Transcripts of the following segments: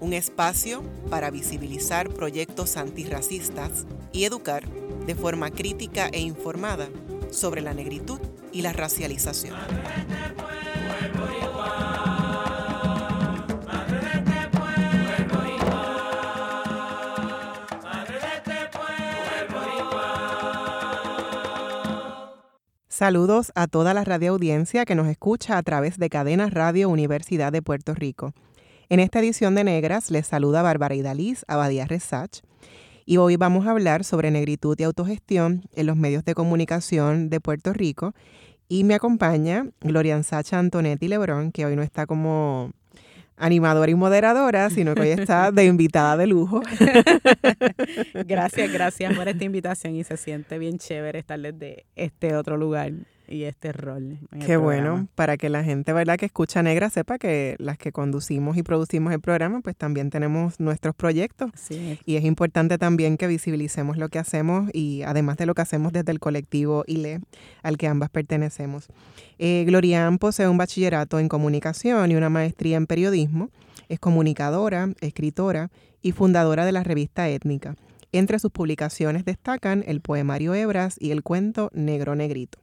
un espacio para visibilizar proyectos antirracistas y educar de forma crítica e informada sobre la negritud y la racialización. Saludos a toda la radioaudiencia que nos escucha a través de Cadena Radio Universidad de Puerto Rico. En esta edición de Negras les saluda Bárbara Idaliz Abadía Resach y hoy vamos a hablar sobre negritud y autogestión en los medios de comunicación de Puerto Rico. Y me acompaña Gloria Sacha Antonetti Lebrón, que hoy no está como animadora y moderadora, sino que hoy está de invitada de lujo. gracias, gracias por esta invitación y se siente bien chévere estar desde este otro lugar y este rol. Qué bueno, para que la gente, ¿verdad?, que escucha Negra sepa que las que conducimos y producimos el programa, pues también tenemos nuestros proyectos. Sí. Y es importante también que visibilicemos lo que hacemos y además de lo que hacemos desde el colectivo ILE, al que ambas pertenecemos. Eh, Glorian posee un bachillerato en comunicación y una maestría en periodismo. Es comunicadora, escritora y fundadora de la revista Étnica. Entre sus publicaciones destacan el poemario Hebras y el cuento Negro Negrito.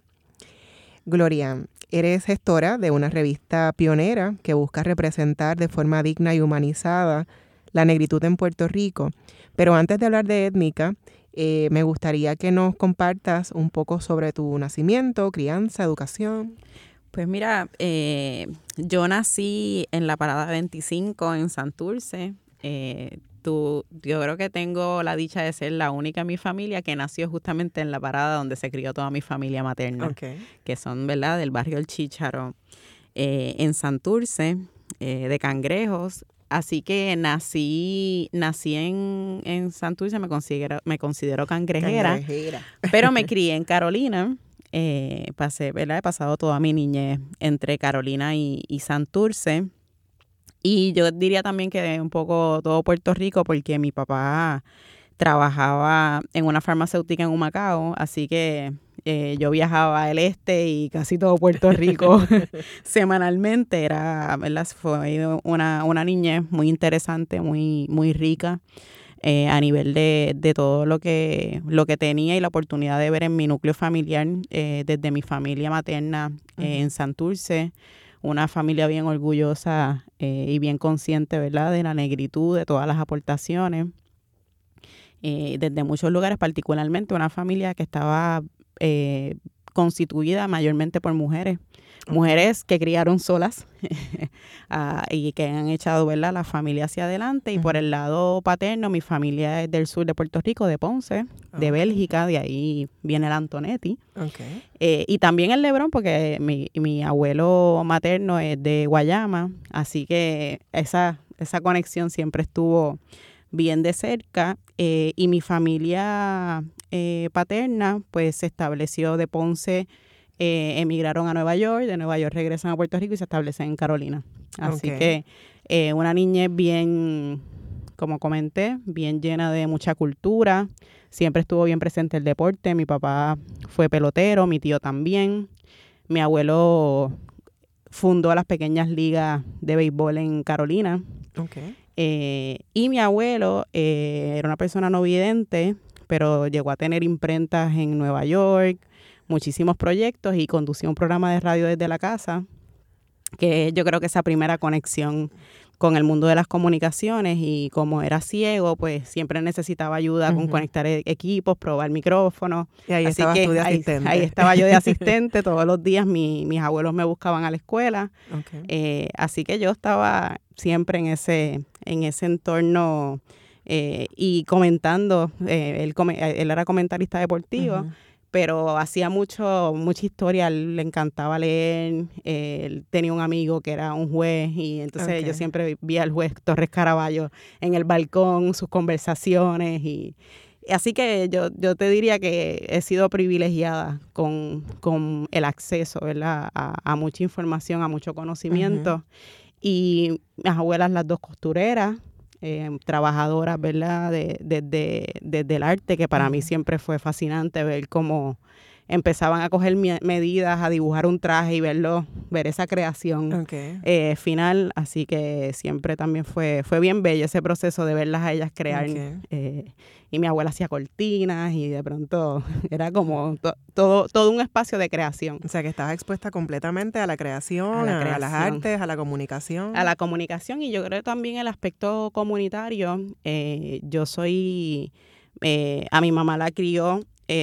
Gloria, eres gestora de una revista pionera que busca representar de forma digna y humanizada la negritud en Puerto Rico. Pero antes de hablar de étnica, eh, me gustaría que nos compartas un poco sobre tu nacimiento, crianza, educación. Pues mira, eh, yo nací en la Parada 25 en Santurce. Eh, yo creo que tengo la dicha de ser la única en mi familia que nació justamente en la parada donde se crió toda mi familia materna, que son, ¿verdad?, del barrio El Chícharo, eh, en Santurce, eh, de Cangrejos. Así que nací, nací en, en Santurce, me considero, me considero cangrejera, pero me crié en Carolina. Eh, pasé, ¿verdad? He pasado toda mi niñez entre Carolina y, y Santurce. Y yo diría también que un poco todo Puerto Rico, porque mi papá trabajaba en una farmacéutica en Humacao, así que eh, yo viajaba al este y casi todo Puerto Rico semanalmente. Era, ¿verdad? Fue una, una niñez muy interesante, muy, muy rica. Eh, a nivel de, de, todo lo que, lo que tenía y la oportunidad de ver en mi núcleo familiar, eh, desde mi familia materna en Santurce, una familia bien orgullosa eh, y bien consciente, ¿verdad?, de la negritud, de todas las aportaciones. Eh, desde muchos lugares, particularmente una familia que estaba eh, constituida mayormente por mujeres mujeres que criaron solas ah, y que han echado ¿verdad? la familia hacia adelante. Y por el lado paterno, mi familia es del sur de Puerto Rico, de Ponce, de Bélgica, de ahí viene el Antonetti. Eh, y también el Lebrón, porque mi, mi abuelo materno es de Guayama, así que esa, esa conexión siempre estuvo bien de cerca. Eh, y mi familia eh, paterna, pues se estableció de Ponce eh, emigraron a Nueva York, de Nueva York regresan a Puerto Rico y se establecen en Carolina. Así que eh, una niñez bien, como comenté, bien llena de mucha cultura. Siempre estuvo bien presente el deporte. Mi papá fue pelotero, mi tío también. Mi abuelo fundó las pequeñas ligas de béisbol en Carolina. Eh, y mi abuelo era una persona no vidente, pero llegó a tener imprentas en Nueva York, muchísimos proyectos y conducí un programa de radio desde la casa, que yo creo que esa primera conexión con el mundo de las comunicaciones y como era ciego, pues siempre necesitaba ayuda con conectar e-, equipos, probar micrófonos. Y ahí estaba de asistente. Ahí, estaba yo de asistente, todos los días mis abuelos me buscaban a la escuela. Eh, así que yo estaba siempre en ese, en ese entorno eh, y comentando, eh, él, él, era comentarista deportivo pero hacía mucho, mucha historia, le encantaba leer, él tenía un amigo que era un juez y entonces yo siempre vi al juez Torres Caraballo en el balcón, sus conversaciones y, Así que yo, yo te diría que he sido privilegiada con, con el acceso ¿verdad? A, mucha información, a mucho conocimiento. Y mis abuelas, las dos costureras, eh, trabajadoras, ¿verdad? Desde de, de, el arte, que para mí siempre fue fascinante ver cómo empezaban a coger medidas, a dibujar un traje y verlo, ver esa creación eh, final. Así que siempre también fue, fue bien bello ese proceso de verlas a ellas crear. Eh, y mi abuela hacía cortinas y de pronto era como todo, todo un espacio de creación. O sea, que estabas expuesta completamente a la creación, a, las artes, a la comunicación. A la comunicación y yo creo también el aspecto comunitario. Eh, yo soy, a mi mamá la crió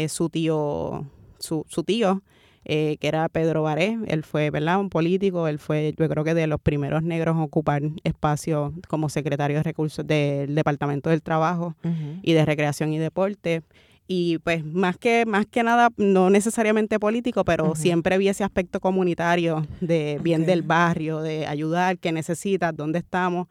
su tío su, su tío, eh, que era Pedro Baré, él fue, ¿verdad? Un político, él fue, yo creo que de los primeros negros a ocupar espacio como secretario de recursos del Departamento del Trabajo y de Recreación y Deporte y pues más que más que nada no necesariamente político pero siempre vi ese aspecto comunitario de bien del barrio de ayudar que necesitas dónde estamos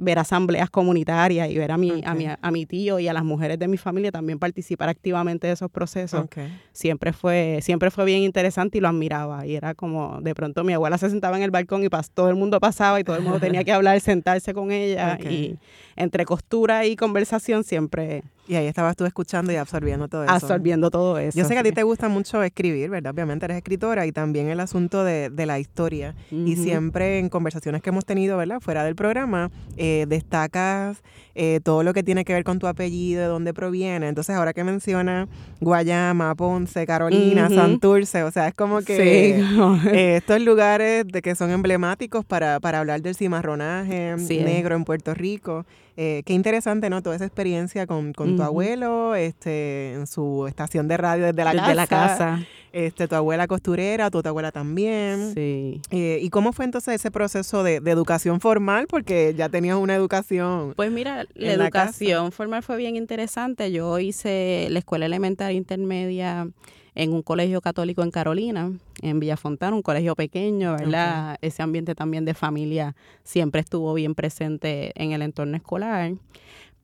ver asambleas comunitarias y ver a mi, a mi a mi tío y a las mujeres de mi familia también participar activamente de esos procesos. Siempre fue siempre fue bien interesante y lo admiraba. Y era como de pronto mi abuela se sentaba en el balcón y todo el mundo pasaba y todo el mundo tenía que hablar sentarse con ella y entre costura y conversación siempre y ahí estabas tú escuchando y absorbiendo todo eso. Absorbiendo todo eso. Yo sé que a ti te gusta mucho escribir, ¿verdad? Obviamente eres escritora y también el asunto de, la historia. Y siempre en conversaciones que hemos tenido, ¿verdad? Fuera del programa, eh, destacas eh, todo lo que tiene que ver con tu apellido, de dónde proviene. Entonces, ahora que menciona Guayama, Ponce, Carolina, Santurce, o sea, es como que eh, estos lugares de que son emblemáticos para, para hablar del cimarronaje negro en Puerto Rico. Eh, qué interesante, ¿no? Toda esa experiencia con, con tu abuelo, este, en su estación de radio desde la desde la casa. Este, tu abuela costurera, tu, abuela también. Sí. Eh, ¿Y cómo fue entonces ese proceso de, educación formal? Porque ya tenías una educación. Pues mira, la educación formal fue bien interesante. Yo hice la escuela elemental intermedia en un colegio católico en Carolina, en Villafontana, un colegio pequeño, ¿verdad? Ese ambiente también de familia siempre estuvo bien presente en el entorno escolar.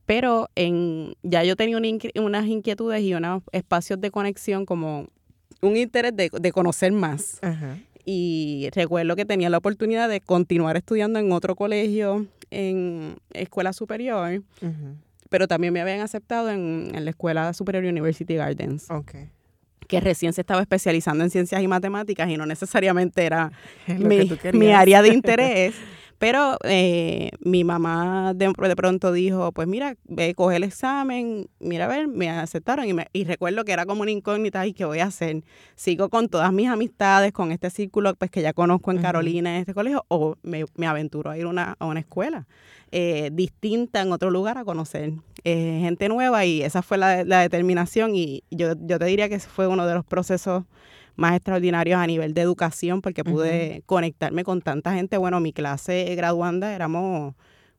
Pero en, ya yo tenía unas inquietudes y unos espacios de conexión como un interés de, conocer más. Y recuerdo que tenía la oportunidad de continuar estudiando en otro colegio, en escuela superior, pero también me habían aceptado en, la Escuela Superior University Gardens. Okay que recién se estaba especializando en ciencias y matemáticas y no necesariamente era mi, área de interés. Pero eh, mi mamá de, de, pronto dijo, pues mira, ve, coge el examen, mira, a ver, me aceptaron y, me, y recuerdo que era como una incógnita y qué voy a hacer. Sigo con todas mis amistades, con este círculo pues que ya conozco en Carolina, en este colegio, o me, me aventuro a ir una, a una escuela eh, distinta en otro lugar a conocer eh, gente nueva y esa fue la, la determinación y yo, yo te diría que fue uno de los procesos más extraordinarios a nivel de educación porque pude conectarme con tanta gente. Bueno, mi clase graduanda éramos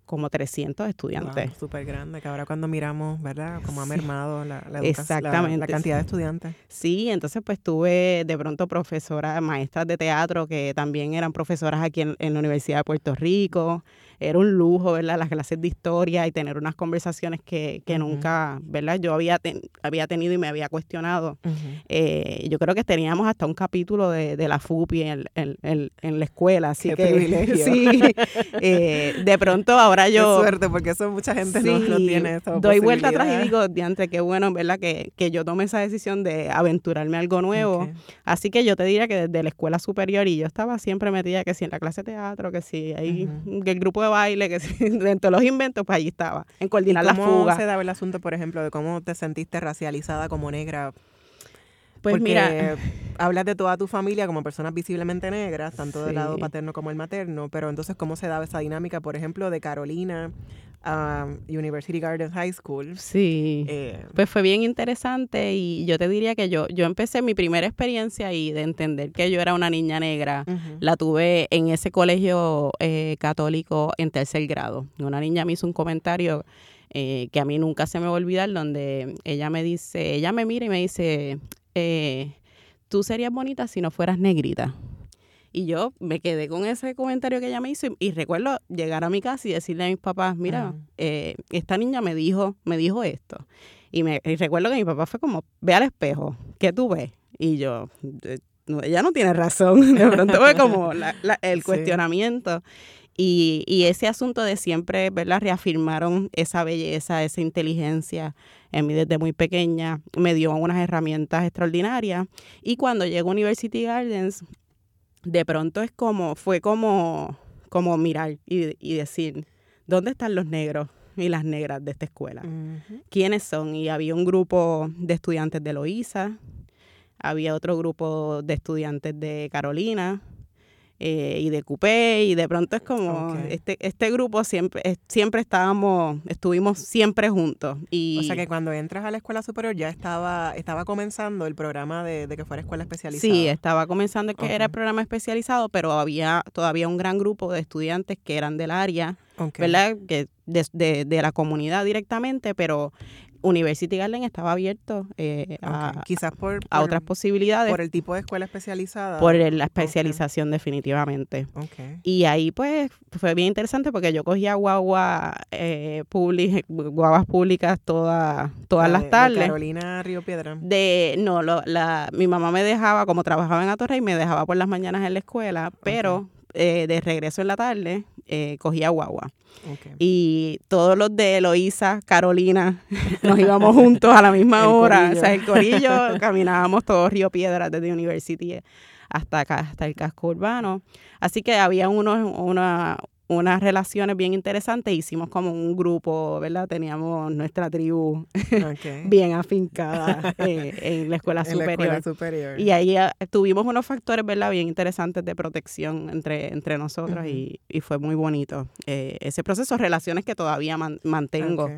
como 300 estudiantes. Súper grande, que ahora cuando miramos, ¿verdad? Como ha mermado la, la, Exactamente. La, cantidad de estudiantes. Sí, entonces pues tuve de pronto profesoras, maestras de teatro que también eran profesoras aquí en, en la Universidad de Puerto Rico era un lujo, ¿verdad? Las clases de historia y tener unas conversaciones que, que nunca, ¿verdad? Yo había, había tenido y me había cuestionado. Eh, yo creo que teníamos hasta un capítulo de, de la FUPI en, en, en, la escuela, así que sí, eh, de pronto ahora yo... Qué suerte, porque eso mucha gente no, no, tiene eso. Doy vuelta atrás y digo, diante, qué bueno, ¿verdad? Que, que yo tome esa decisión de aventurarme algo nuevo. Así que yo te diría que desde la escuela superior y yo estaba siempre metida que si en la clase de teatro, que si hay el grupo de baile, que dentro de los inventos, pues allí estaba, en coordinar la fuga. ¿Cómo se daba el asunto, por ejemplo, de cómo te sentiste racializada como negra? Pues mira, hablas de toda tu familia como personas visiblemente negras, tanto del lado paterno como el materno, pero entonces, ¿cómo se daba esa dinámica, por ejemplo, de Carolina a University Gardens High School? Sí, eh, pues fue bien interesante y yo te diría que yo, yo empecé mi primera experiencia y de entender que yo era una niña negra, la tuve en ese colegio eh, católico en tercer grado. Una niña me hizo un comentario eh, que a mí nunca se me va a olvidar, donde ella me dice, ella me mira y me dice, eh, tú serías bonita si no fueras negrita. Y yo me quedé con ese comentario que ella me hizo y, recuerdo llegar a mi casa y decirle a mis papás, mira, eh, esta niña me dijo, me dijo esto. Y, me, recuerdo que mi papá fue como, ve al espejo, ¿qué tú ves? Y yo, ella no tiene razón. De pronto fue como el cuestionamiento. Y, y, ese asunto de siempre, ¿verdad? Reafirmaron esa belleza, esa inteligencia en mí desde muy pequeña. Me dio unas herramientas extraordinarias. Y cuando llego a University Gardens, de pronto es como, fue como, como mirar y, y decir, ¿dónde están los negros? y las negras de esta escuela. ¿Quiénes son? Y había un grupo de estudiantes de Loíza, había otro grupo de estudiantes de Carolina, eh, y de Coupé y de pronto es como este este grupo siempre siempre estábamos estuvimos siempre juntos y o sea que cuando entras a la escuela superior ya estaba estaba comenzando el programa de, que fuera escuela especializada. Sí estaba comenzando que era el programa especializado pero había todavía un gran grupo de estudiantes que eran del área verdad que de, de la comunidad directamente pero University Garden estaba abierto eh, a, quizás por, a otras posibilidades. Por el tipo de escuela especializada. Por la especialización definitivamente. Y ahí pues fue bien interesante porque yo cogía guagua eh, guaguas públicas todas todas las tardes. De Carolina Río Piedra. De, no, lo, la, mi mamá me dejaba, como trabajaba en Atorrey, me dejaba por las mañanas en la escuela, pero eh, de regreso en la tarde eh, cogía guagua. Y todos los de Eloísa, Carolina, nos íbamos juntos a la misma hora. O sea, el corillo, caminábamos todo Río Piedras desde University hasta acá, hasta el casco urbano. Así que había unos, una, unas relaciones bien interesantes. Hicimos como un grupo, ¿verdad? Teníamos nuestra tribu bien afincada eh, en la escuela superior. Y ahí ah, tuvimos unos factores, ¿verdad? Bien interesantes de protección entre, entre nosotros y, y, fue muy bonito eh, ese proceso. Relaciones que todavía mantengo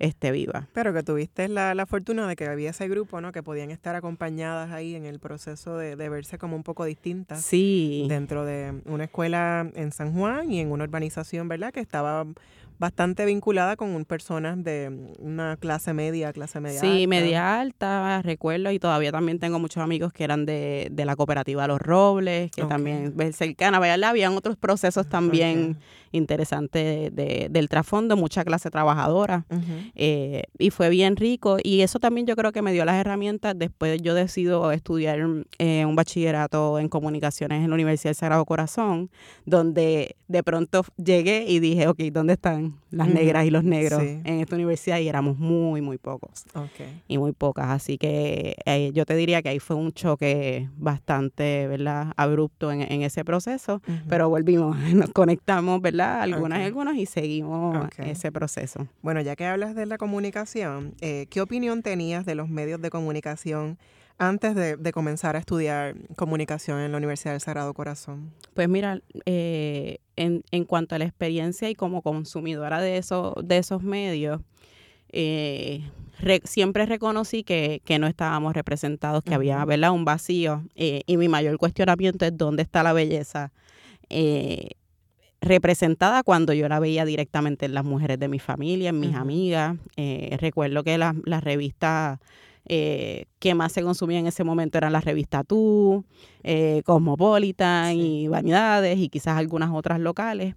esté viva. Pero que tuviste la, la, fortuna de que había ese grupo, ¿no? Que podían estar acompañadas ahí en el proceso de, de verse como un poco distintas. Sí. Dentro de una escuela en San Juan y en una urbanización, ¿verdad? Que estaba bastante vinculada con personas de una clase media, clase media sí, media alta, recuerdo, y todavía también tengo muchos amigos que eran de, de la cooperativa Los Robles, que también ves cercana, ¿verdad? Habían otros procesos también interesantes de, del trasfondo, mucha clase trabajadora, eh, y fue bien rico, y eso también yo creo que me dio las herramientas, después yo decido estudiar eh, un bachillerato en comunicaciones en la Universidad del Sagrado Corazón, donde de pronto llegué y dije, ok, ¿dónde están las negras y los negros en esta universidad y éramos muy, muy pocos. Y muy pocas. Así que eh, yo te diría que ahí fue un choque bastante, ¿verdad? Abrupto en, ese proceso, pero volvimos, nos conectamos, ¿verdad? Algunas y algunos y seguimos ese proceso. Bueno, ya que hablas de la comunicación, eh, ¿qué opinión tenías de los medios de comunicación? antes de, comenzar a estudiar comunicación en la Universidad del Sagrado Corazón? Pues mira, eh, en, en, cuanto a la experiencia y como consumidora de, eso, de esos medios, eh, siempre reconocí que, no estábamos representados, que había ¿verdad? un vacío eh, y mi mayor cuestionamiento es dónde está la belleza representada cuando yo la veía directamente en las mujeres de mi familia, en mis amigas. recuerdo que las la revistas eh, que más se consumía en ese momento eran las revistas Tú, eh, Cosmopolitan y Vanidades y quizás algunas otras locales.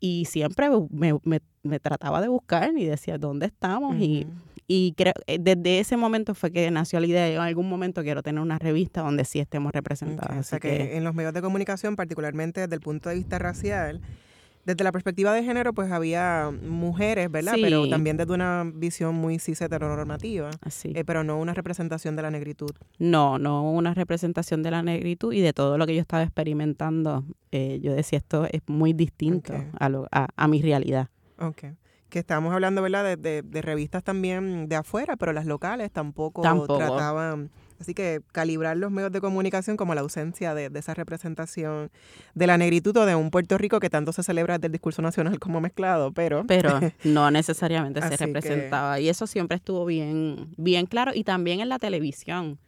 Y siempre me, trataba de buscar y decía, ¿dónde estamos? Y y creo, eh, desde ese momento fue que nació la idea, de, en algún momento quiero tener una revista donde sí estemos representados. o sea que, en los medios de comunicación, particularmente desde el punto de vista racial, desde la perspectiva de género, pues había mujeres, ¿verdad? Pero también desde una visión muy cis heteronormativa. Así. Eh, pero no una representación de la negritud. No, no una representación de la negritud y de todo lo que yo estaba experimentando. Eh, yo decía, esto es muy distinto a, lo, a, mi realidad. Ok. Que estamos hablando, ¿verdad? De, de, revistas también de afuera, pero las locales tampoco. trataban Así que calibrar los medios de comunicación como la ausencia de, esa representación de la negritud o de un Puerto Rico que tanto se celebra desde el discurso nacional como mezclado, pero... Pero no necesariamente se representaba. Y eso siempre estuvo bien, bien claro. Y también en la televisión.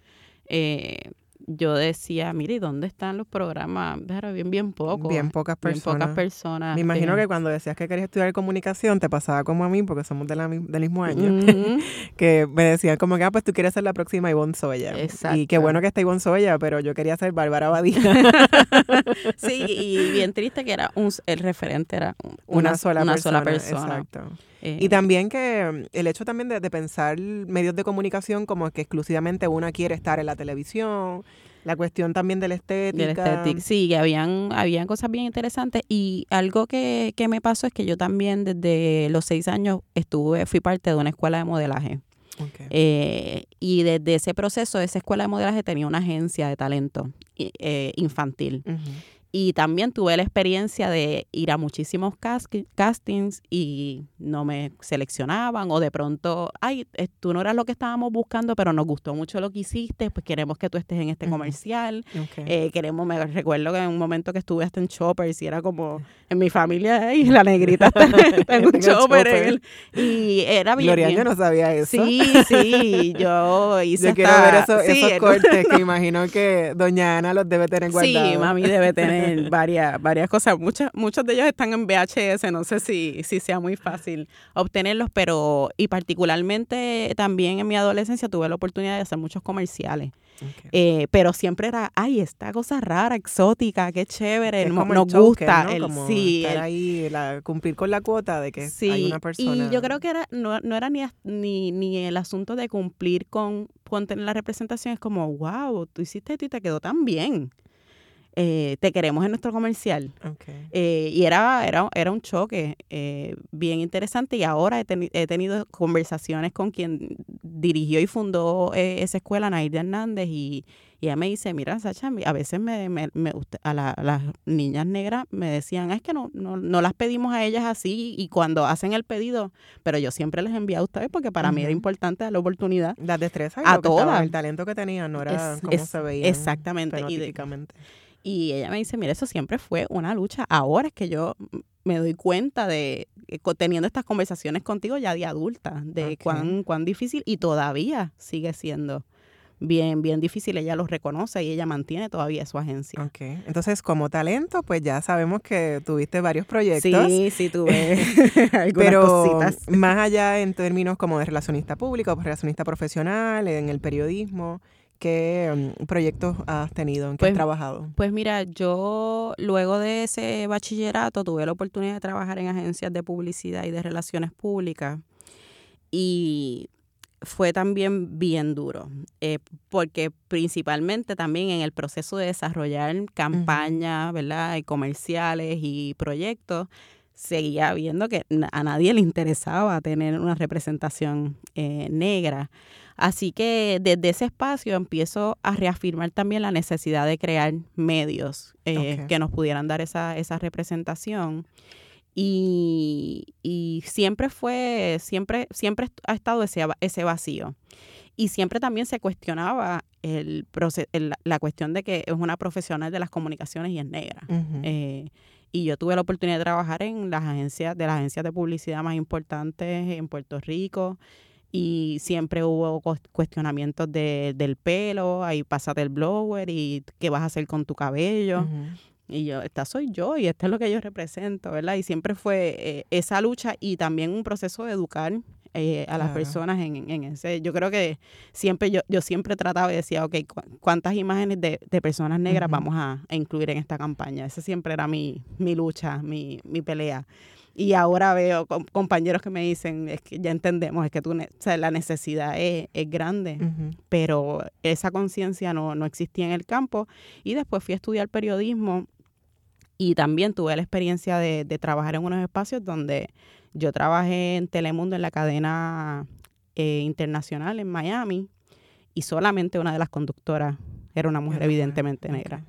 Eh, yo decía, mire, ¿dónde están los programas? Bien, bien poco. Bien pocas personas. pocas personas. Me imagino que cuando decías que querías estudiar comunicación, te pasaba como a mí, porque somos de la, del mismo año, que me decían como que, ah, pues tú quieres ser la próxima Ivonne Soya. Exacto. Y qué bueno que está Ivonne Soya, pero yo quería ser Bárbara Badía. sí, y bien triste que era un, el referente era una, sola una persona. Sola persona. Exacto. Eh, y también que el hecho también de, pensar medios de comunicación como que exclusivamente una quiere estar en la televisión, la cuestión también de la estética. sí, que habían, habían cosas bien interesantes y algo que, que me pasó es que yo también desde los seis años estuve, fui parte de una escuela de modelaje. Eh, y desde ese proceso, esa escuela de modelaje tenía una agencia de talento eh, infantil. Y también tuve la experiencia de ir a muchísimos castings y no me seleccionaban o de pronto, ay, eh, tú no eras lo que estábamos buscando, pero nos gustó mucho lo que hiciste, pues queremos que tú estés en este comercial. Eh, queremos, me recuerdo que en un momento que estuve hasta en Choppers y era como, en mi familia, y la negrita está, en un Chopper. y era bien. Gloria, yo no sabía eso. Sí, sí, yo hice Yo quiero ver esos cortes que imagino que doña Ana los debe tener guardados. Sí, mami debe tener varias, varias cosas. Muchas, muchos de ellos están en VHS, no sé si, si sea muy fácil obtenerlos, pero y particularmente también en mi adolescencia tuve la oportunidad de hacer muchos comerciales. Eh, pero siempre era, ay, esta cosa rara, exótica, qué chévere, nos, gusta. El, sí, ahí, cumplir con la cuota de que hay una persona. Y yo creo que era, no, no era ni, ni, ni el asunto de cumplir con, con tener la representación, es como, wow, tú hiciste esto y te quedó tan bien. Eh, te queremos en nuestro comercial. Eh, y era, era, era un choque eh, bien interesante y ahora he, he, tenido conversaciones con quien dirigió y fundó esa escuela, Naida Hernández, y, y, ella me dice, mira, Sacha, a veces me, me, me a, las niñas negras me decían, es que no, no, no, las pedimos a ellas así y cuando hacen el pedido, pero yo siempre les envié a ustedes porque para mí era importante dar la oportunidad. Las destrezas a todas. el talento que tenían no era como se veía. Exactamente. Y y ella me dice, mira, eso siempre fue una lucha. Ahora es que yo me doy cuenta de, eh, teniendo estas conversaciones contigo ya de adulta, de cuán, cuán difícil y todavía sigue siendo bien, bien difícil. Ella lo reconoce y ella mantiene todavía su agencia. Ok. Entonces, como talento, pues ya sabemos que tuviste varios proyectos. Sí, sí, tuve algunas Pero cositas. más allá en términos como de relacionista público, relacionista profesional, en el periodismo, ¿Qué mm, proyectos has tenido? ¿En qué has pues, trabajado? Pues mira, yo luego de ese bachillerato tuve la oportunidad de trabajar en agencias de publicidad y de relaciones públicas y fue también bien duro, eh, porque principalmente también en el proceso de desarrollar campañas, ¿verdad? Y comerciales y proyectos, seguía viendo que a nadie le interesaba tener una representación eh, negra. Así que desde ese espacio empiezo a reafirmar también la necesidad de crear medios eh, que nos pudieran dar esa, esa representación. Y, y, siempre fue, siempre, siempre ha estado ese, ese vacío. Y siempre también se cuestionaba el, la cuestión de que es una profesional de las comunicaciones y es negra. Eh, y yo tuve la oportunidad de trabajar en las agencias, de las agencias de publicidad más importantes en Puerto Rico y siempre hubo cuestionamientos de, del pelo, ahí pásate el blower y qué vas a hacer con tu cabello. Y yo, esta soy yo y esto es lo que yo represento, ¿verdad? Y siempre fue eh, esa lucha y también un proceso de educar eh, a las personas en, en, ese. Yo creo que siempre, yo, yo siempre trataba y decía, ok, ¿cuántas imágenes de, de personas negras vamos a, a, incluir en esta campaña? Esa siempre era mi, mi lucha, mi, mi pelea. Y ahora veo compañeros que me dicen, es que ya entendemos, es que tú, o la necesidad es, grande, pero esa conciencia no, no existía en el campo. Y después fui a estudiar periodismo y también tuve la experiencia de, trabajar en unos espacios donde yo trabajé en Telemundo en la cadena eh, internacional en Miami y solamente una de las conductoras era una mujer evidentemente negra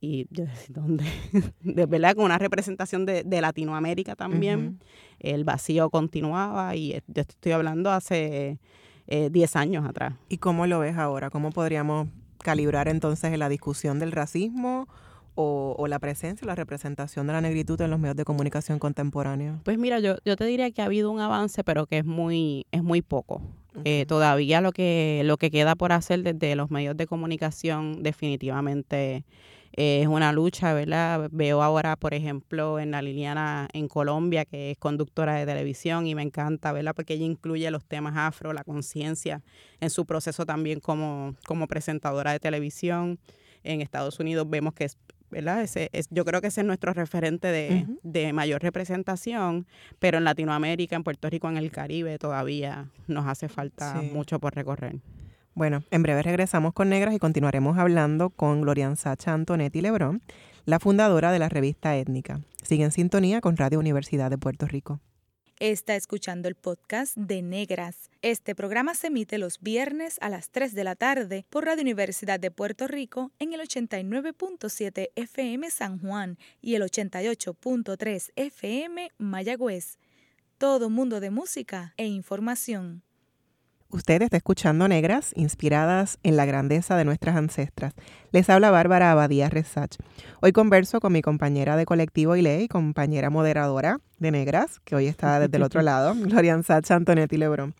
y yo decía, ¿dónde? de verdad, con una representación de, Latinoamérica también. El vacío continuaba y yo estoy hablando hace 10 eh, años atrás. ¿Y cómo lo ves ahora? ¿Cómo podríamos calibrar entonces en la discusión del racismo o, la presencia, la representación de la negritud en los medios de comunicación contemporáneos? Pues mira, yo, yo te diría que ha habido un avance, pero que es muy, es muy poco. Eh, todavía lo que, lo que queda por hacer desde los medios de comunicación definitivamente eh, es una lucha, ¿verdad? Veo ahora, por ejemplo, en la Liliana en Colombia, que es conductora de televisión y me encanta, ¿verdad? Porque ella incluye los temas afro, la conciencia en su proceso también como, como presentadora de televisión. En Estados Unidos vemos que es ¿verdad? Ese es, yo creo que ese es nuestro referente de, mayor representación, pero en Latinoamérica, en Puerto Rico, en el Caribe todavía nos hace falta mucho por recorrer. Bueno, en breve regresamos con Negras y continuaremos hablando con Glorian Sacha Antonetti Lebrón, la fundadora de la revista Étnica. Sigue en sintonía con Radio Universidad de Puerto Rico. Está escuchando el podcast de Negras. Este programa se emite los viernes a las 3 de la tarde por Radio Universidad de Puerto Rico en el 89.7 FM San Juan y el 88.3 FM Mayagüez. Todo mundo de música e información. Usted está escuchando Negras, inspiradas en la grandeza de nuestras ancestras. Les habla Bárbara Abadía Resach. Hoy converso con mi compañera de colectivo ILE y compañera moderadora de Negras, que hoy está desde el otro lado, Gloria Sacha Antonetti Lebrón.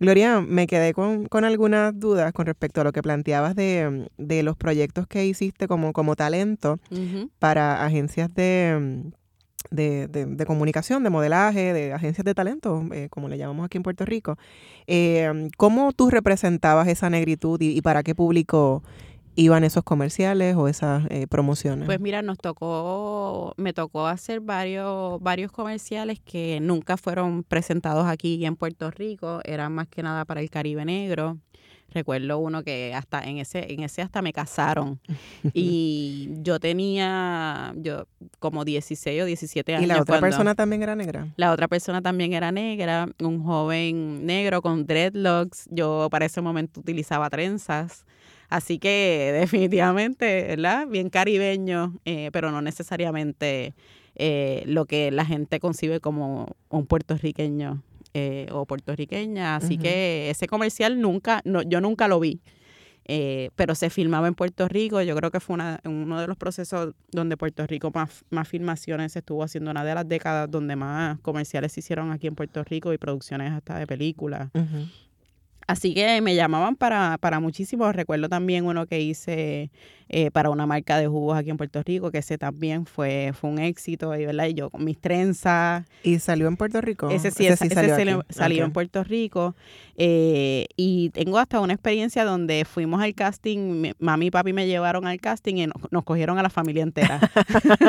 Gloria, me quedé con, algunas dudas con respecto a lo que planteabas de, los proyectos que hiciste como, como talento para agencias de de, de, comunicación, de modelaje, de agencias de talento, eh, como le llamamos aquí en Puerto Rico. Eh, ¿Cómo tú representabas esa negritud y, para qué público iban esos comerciales o esas eh, promociones? Pues mira, nos tocó, me tocó hacer varios, varios comerciales que nunca fueron presentados aquí en Puerto Rico, eran más que nada para el Caribe Negro. Recuerdo uno que hasta en ese, en ese hasta me casaron. y yo tenía yo como 16 o 17 años. ¿Y la otra persona también era negra? La otra persona también era negra, un joven negro con dreadlocks. Yo para ese momento utilizaba trenzas. Así que definitivamente, ¿verdad? Bien caribeño, eh, pero no necesariamente eh, lo que la gente concibe como un puertorriqueño eh, o puertorriqueña, así que ese comercial nunca, no, yo nunca lo vi. Eh, pero se filmaba en Puerto Rico. Yo creo que fue una, uno de los procesos donde Puerto Rico más, más filmaciones se estuvo haciendo, una de las décadas donde más comerciales se hicieron aquí en Puerto Rico y producciones hasta de películas. Así que me llamaban para, para muchísimos. Recuerdo también uno que hice eh, para una marca de jugos aquí en Puerto Rico, que ese también fue, fue un éxito, y, ¿verdad? Y yo con mis trenzas. ¿Y salió en Puerto Rico? Ese sí, salió, en Puerto Rico. Eh, y tengo hasta una experiencia donde fuimos al casting, mami y papi me llevaron al casting y nos, cogieron a la familia entera.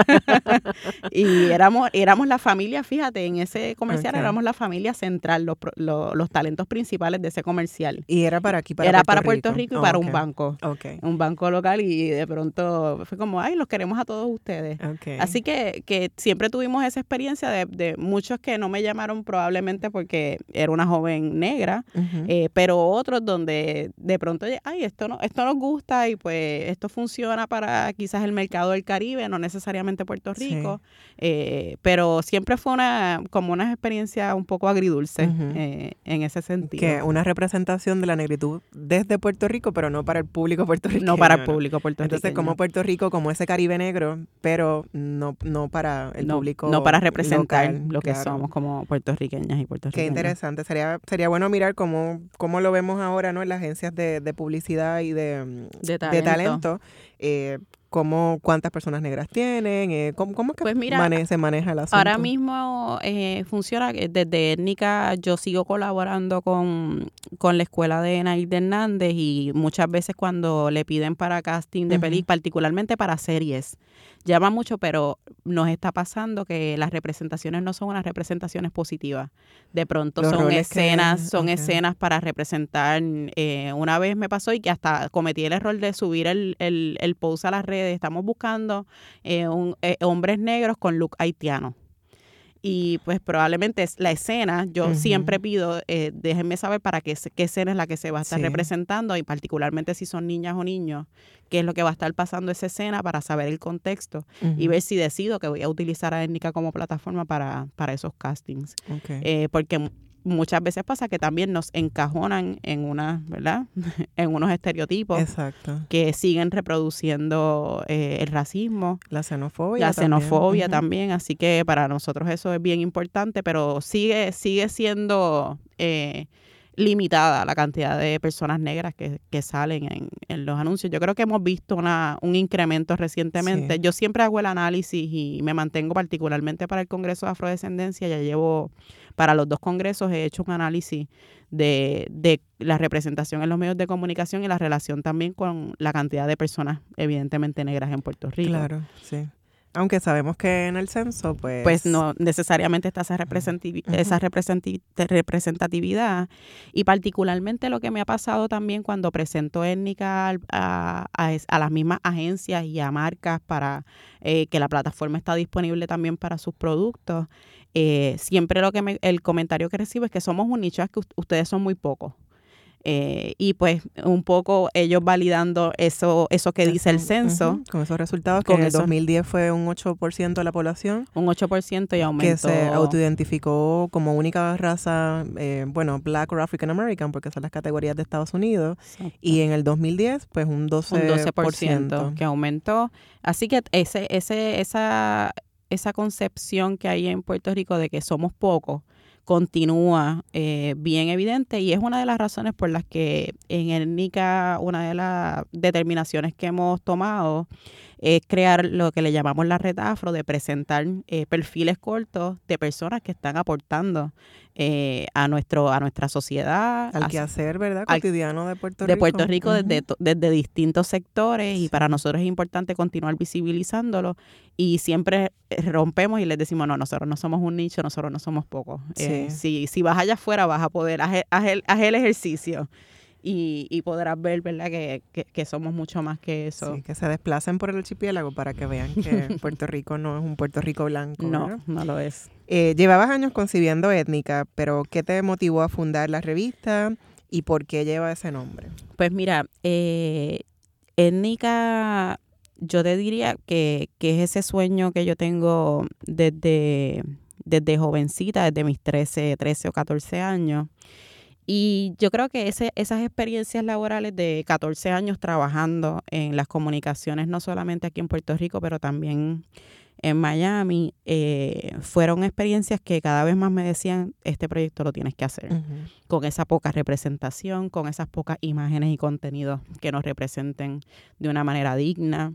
y éramos, éramos la familia, fíjate, en ese comercial éramos la familia central, los, los, talentos principales de ese comercial. ¿Y era para aquí, para Era Puerto para Puerto Rico, y para un banco. Un banco local y de pronto fue como, ay, los queremos a todos ustedes. Así que, que siempre tuvimos esa experiencia de, de, muchos que no me llamaron probablemente porque era una joven negra, eh, pero otros donde de pronto, ay, esto, no, esto nos gusta y pues esto funciona para quizás el mercado del Caribe, no necesariamente Puerto Rico, eh, pero siempre fue una como una experiencia un poco agridulce eh, en ese sentido. Que una representación de la negritud desde Puerto Rico, pero no para el público puertorriqueño. No para el público puertorriqueño. Entonces, como Puerto Rico, como ese Caribe negro, pero no, no para el público. No para representar lo que somos como puertorriqueñas y puertorriqueños. Qué interesante. Sería, sería bueno mirar cómo, cómo lo vemos ahora ¿no? en las agencias de, de publicidad y de, de talento. Eh, cómo, cuántas personas negras tienen, eh, cómo, cómo es que pues se maneja el asunto. Ahora mismo eh, funciona, desde étnica yo sigo colaborando con, con la escuela de Nair Hernández y muchas veces cuando le piden para casting de películas, particularmente para series, llama mucho, pero nos está pasando que las representaciones no son unas representaciones positivas. De pronto son escenas, son escenas para representar. Eh, una vez me pasó y que hasta cometí el error de subir el, el, el post a las redes. Estamos buscando eh, un, eh, hombres negros con look haitiano y pues probablemente es la escena, yo siempre pido, eh, déjenme saber para qué, qué escena es la que se va a estar representando y particularmente si son niñas o niños, qué es lo que va a estar pasando esa escena para saber el contexto y ver si decido que voy a utilizar a Étnica como plataforma para, para esos castings. Eh, porque muchas veces pasa que también nos encajonan en una, ¿verdad? en unos estereotipos que siguen reproduciendo eh, el racismo, la xenofobia, la xenofobia también. Así que para nosotros eso es bien importante, pero sigue sigue siendo eh, limitada la cantidad de personas negras que, salen en, los anuncios. Yo creo que hemos visto una, un incremento recientemente. Yo siempre hago el análisis y me mantengo particularmente para el Congreso de Afrodescendencia. Ya llevo, para los dos congresos he hecho un análisis de, de la representación en los medios de comunicación y la relación también con la cantidad de personas evidentemente negras en Puerto Rico. Claro, sí. Aunque sabemos que en el censo, pues... Pues no necesariamente está esa, esa representatividad. Y particularmente lo que me ha pasado también cuando presento étnica a, a, las mismas agencias y a marcas para eh, que la plataforma está disponible también para sus productos, eh, siempre lo que el comentario que recibo es que somos un nicho, es que ustedes son muy pocos. Eh, y pues un poco ellos validando eso eso que dice el censo. Con esos resultados, que en el 2010 fue un 8% de la población. Un 8% y aumentó. Que se autoidentificó como única raza, eh, bueno, Black or African American, porque son las categorías de Estados Unidos. Y en el 2010, pues un 12%. Un 12% que aumentó. Así que ese, ese, esa, esa concepción que hay en Puerto Rico de que somos pocos, continúa eh, bien evidente y es una de las razones por las que en el una de las determinaciones que hemos tomado es crear lo que le llamamos la red afro, de presentar eh, perfiles cortos de personas que están aportando eh, a nuestro a nuestra sociedad. Al quehacer, ¿verdad? Cotidiano de Puerto Rico. De Puerto Rico desde, desde distintos sectores y para nosotros es importante continuar visibilizándolo y siempre rompemos y les decimos, no, nosotros no somos un nicho, nosotros no somos pocos. Eh, si, si vas allá afuera vas a poder, hacer el ejercicio y, y podrás ver, ¿verdad?, que, que, somos mucho más que eso. Sí, que se desplacen por el archipiélago para que vean que Puerto Rico no es un Puerto Rico blanco. No, no lo es. Eh, llevabas años concibiendo Étnica, pero ¿qué te motivó a fundar la revista y por qué lleva ese nombre? Pues mira, eh, Étnica, yo te diría que, que es ese sueño que yo tengo desde, desde jovencita, desde mis 13, 13 o 14 años. Y yo creo que ese, esas experiencias laborales de 14 años trabajando en las comunicaciones, no solamente aquí en Puerto Rico, pero también en Miami, eh, fueron experiencias que cada vez más me decían, este proyecto lo tienes que hacer, con esa poca representación, con esas pocas imágenes y contenidos que nos representen de una manera digna.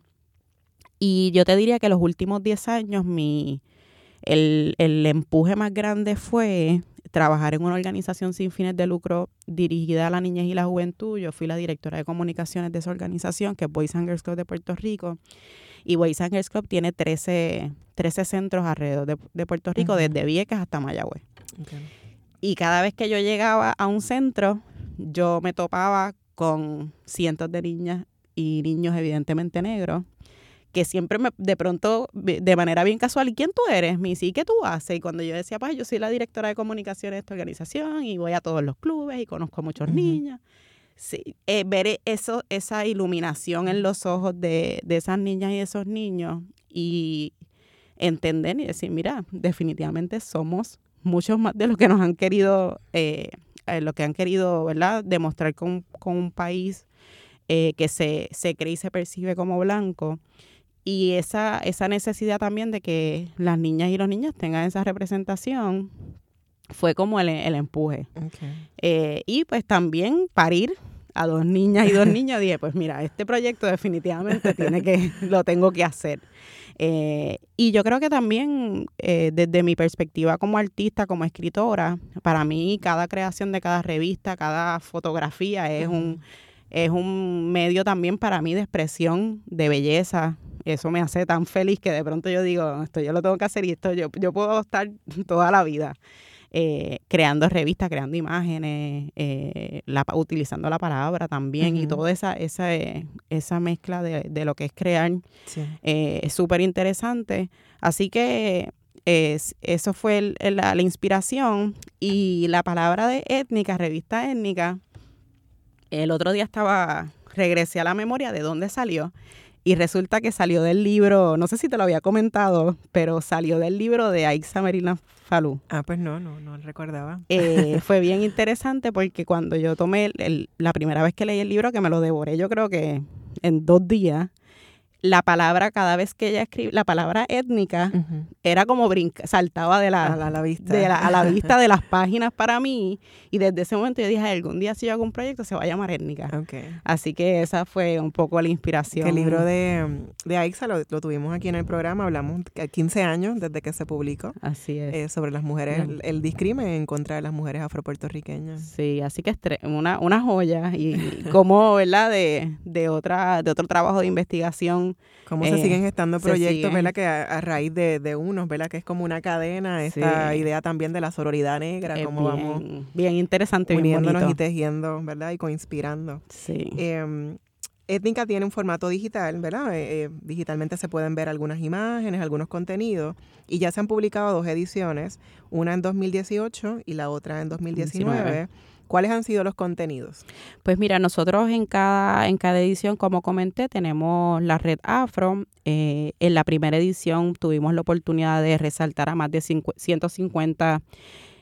Y yo te diría que los últimos 10 años mi, el, el empuje más grande fue trabajar en una organización sin fines de lucro dirigida a la niñez y la juventud. Yo fui la directora de comunicaciones de esa organización, que es Boys and Girls Club de Puerto Rico. Y Boys and Girls Club tiene 13, 13 centros alrededor de, Puerto Rico, desde Vieques hasta Mayagüez. Y cada vez que yo llegaba a un centro, yo me topaba con cientos de niñas y niños evidentemente negros que siempre me, de pronto, de manera bien casual, ¿y quién tú eres? Me dice, qué tú haces? Y cuando yo decía, pues yo soy la directora de comunicaciones de esta organización y voy a todos los clubes y conozco a muchos niños. Sí, eh, ver eso, esa iluminación en los ojos de, esas niñas y esos niños y entender y decir, mira, definitivamente somos muchos más de lo que nos han querido, eh, eh, lo que han querido, ¿verdad? Demostrar con, con un país que se, se cree y se percibe como blanco y esa, esa necesidad también de que las niñas y los niños tengan esa representación fue como el, empuje. Eh, y pues también parir a dos niñas y dos niños, dije, pues mira, este proyecto definitivamente tiene que, lo tengo que hacer. Eh, y yo creo que también eh, desde mi perspectiva como artista, como escritora, para mí cada creación de cada revista, cada fotografía es un, es un medio también para mí de expresión de belleza, eso me hace tan feliz que de pronto yo digo, esto yo lo tengo que hacer y esto yo, yo puedo estar toda la vida eh, creando revistas, creando imágenes, eh, la, utilizando la palabra también y toda esa, esa, esa mezcla de, lo que es crear eh, es súper interesante. Así que eso fue la, la, inspiración y la palabra de étnica, revista étnica, el otro día estaba, regresé a la memoria de dónde salió y resulta que salió del libro, no sé si te lo había comentado, pero salió del libro de Aixa Merina Falú. Ah, pues no, no, no recordaba. Eh, fue bien interesante porque cuando yo tomé la primera vez que leí el libro, que me lo devoré yo creo que en dos días, la palabra, cada vez que ella escribe, la palabra étnica era como brinca, saltaba de la, a la, vista. De a la vista de las páginas para mí. Y desde ese momento yo dije, algún día si yo hago un proyecto se va a llamar étnica. Así que esa fue un poco la inspiración. el libro de, de Aixa lo, tuvimos aquí en el programa, hablamos 15 años desde que se publicó. Así es. Eh, sobre las mujeres, el, discrimen en contra de las mujeres afropuertorriqueñas. Sí, así que es una, una joya. Y como, ¿verdad? De, de, otra, de otro trabajo de investigación Cómo se eh, siguen gestando proyectos, ¿verdad? Que a, raíz de, de, unos, ¿verdad? Que es como una cadena, esta idea también de la sororidad negra, cómo vamos bien interesante, uniéndonos y tejiendo, ¿verdad? Y co-inspirando. Sí. Em, Étnica tiene un formato digital, ¿verdad? Eh, eh, digitalmente se pueden ver algunas imágenes, algunos contenidos, y ya se han publicado dos ediciones, una en 2018 y la otra en 2019. ¿Cuáles han sido los contenidos? Pues mira, nosotros en cada, en cada edición, como comenté, tenemos la red Afro. Eh, en la primera edición tuvimos la oportunidad de resaltar a más de 150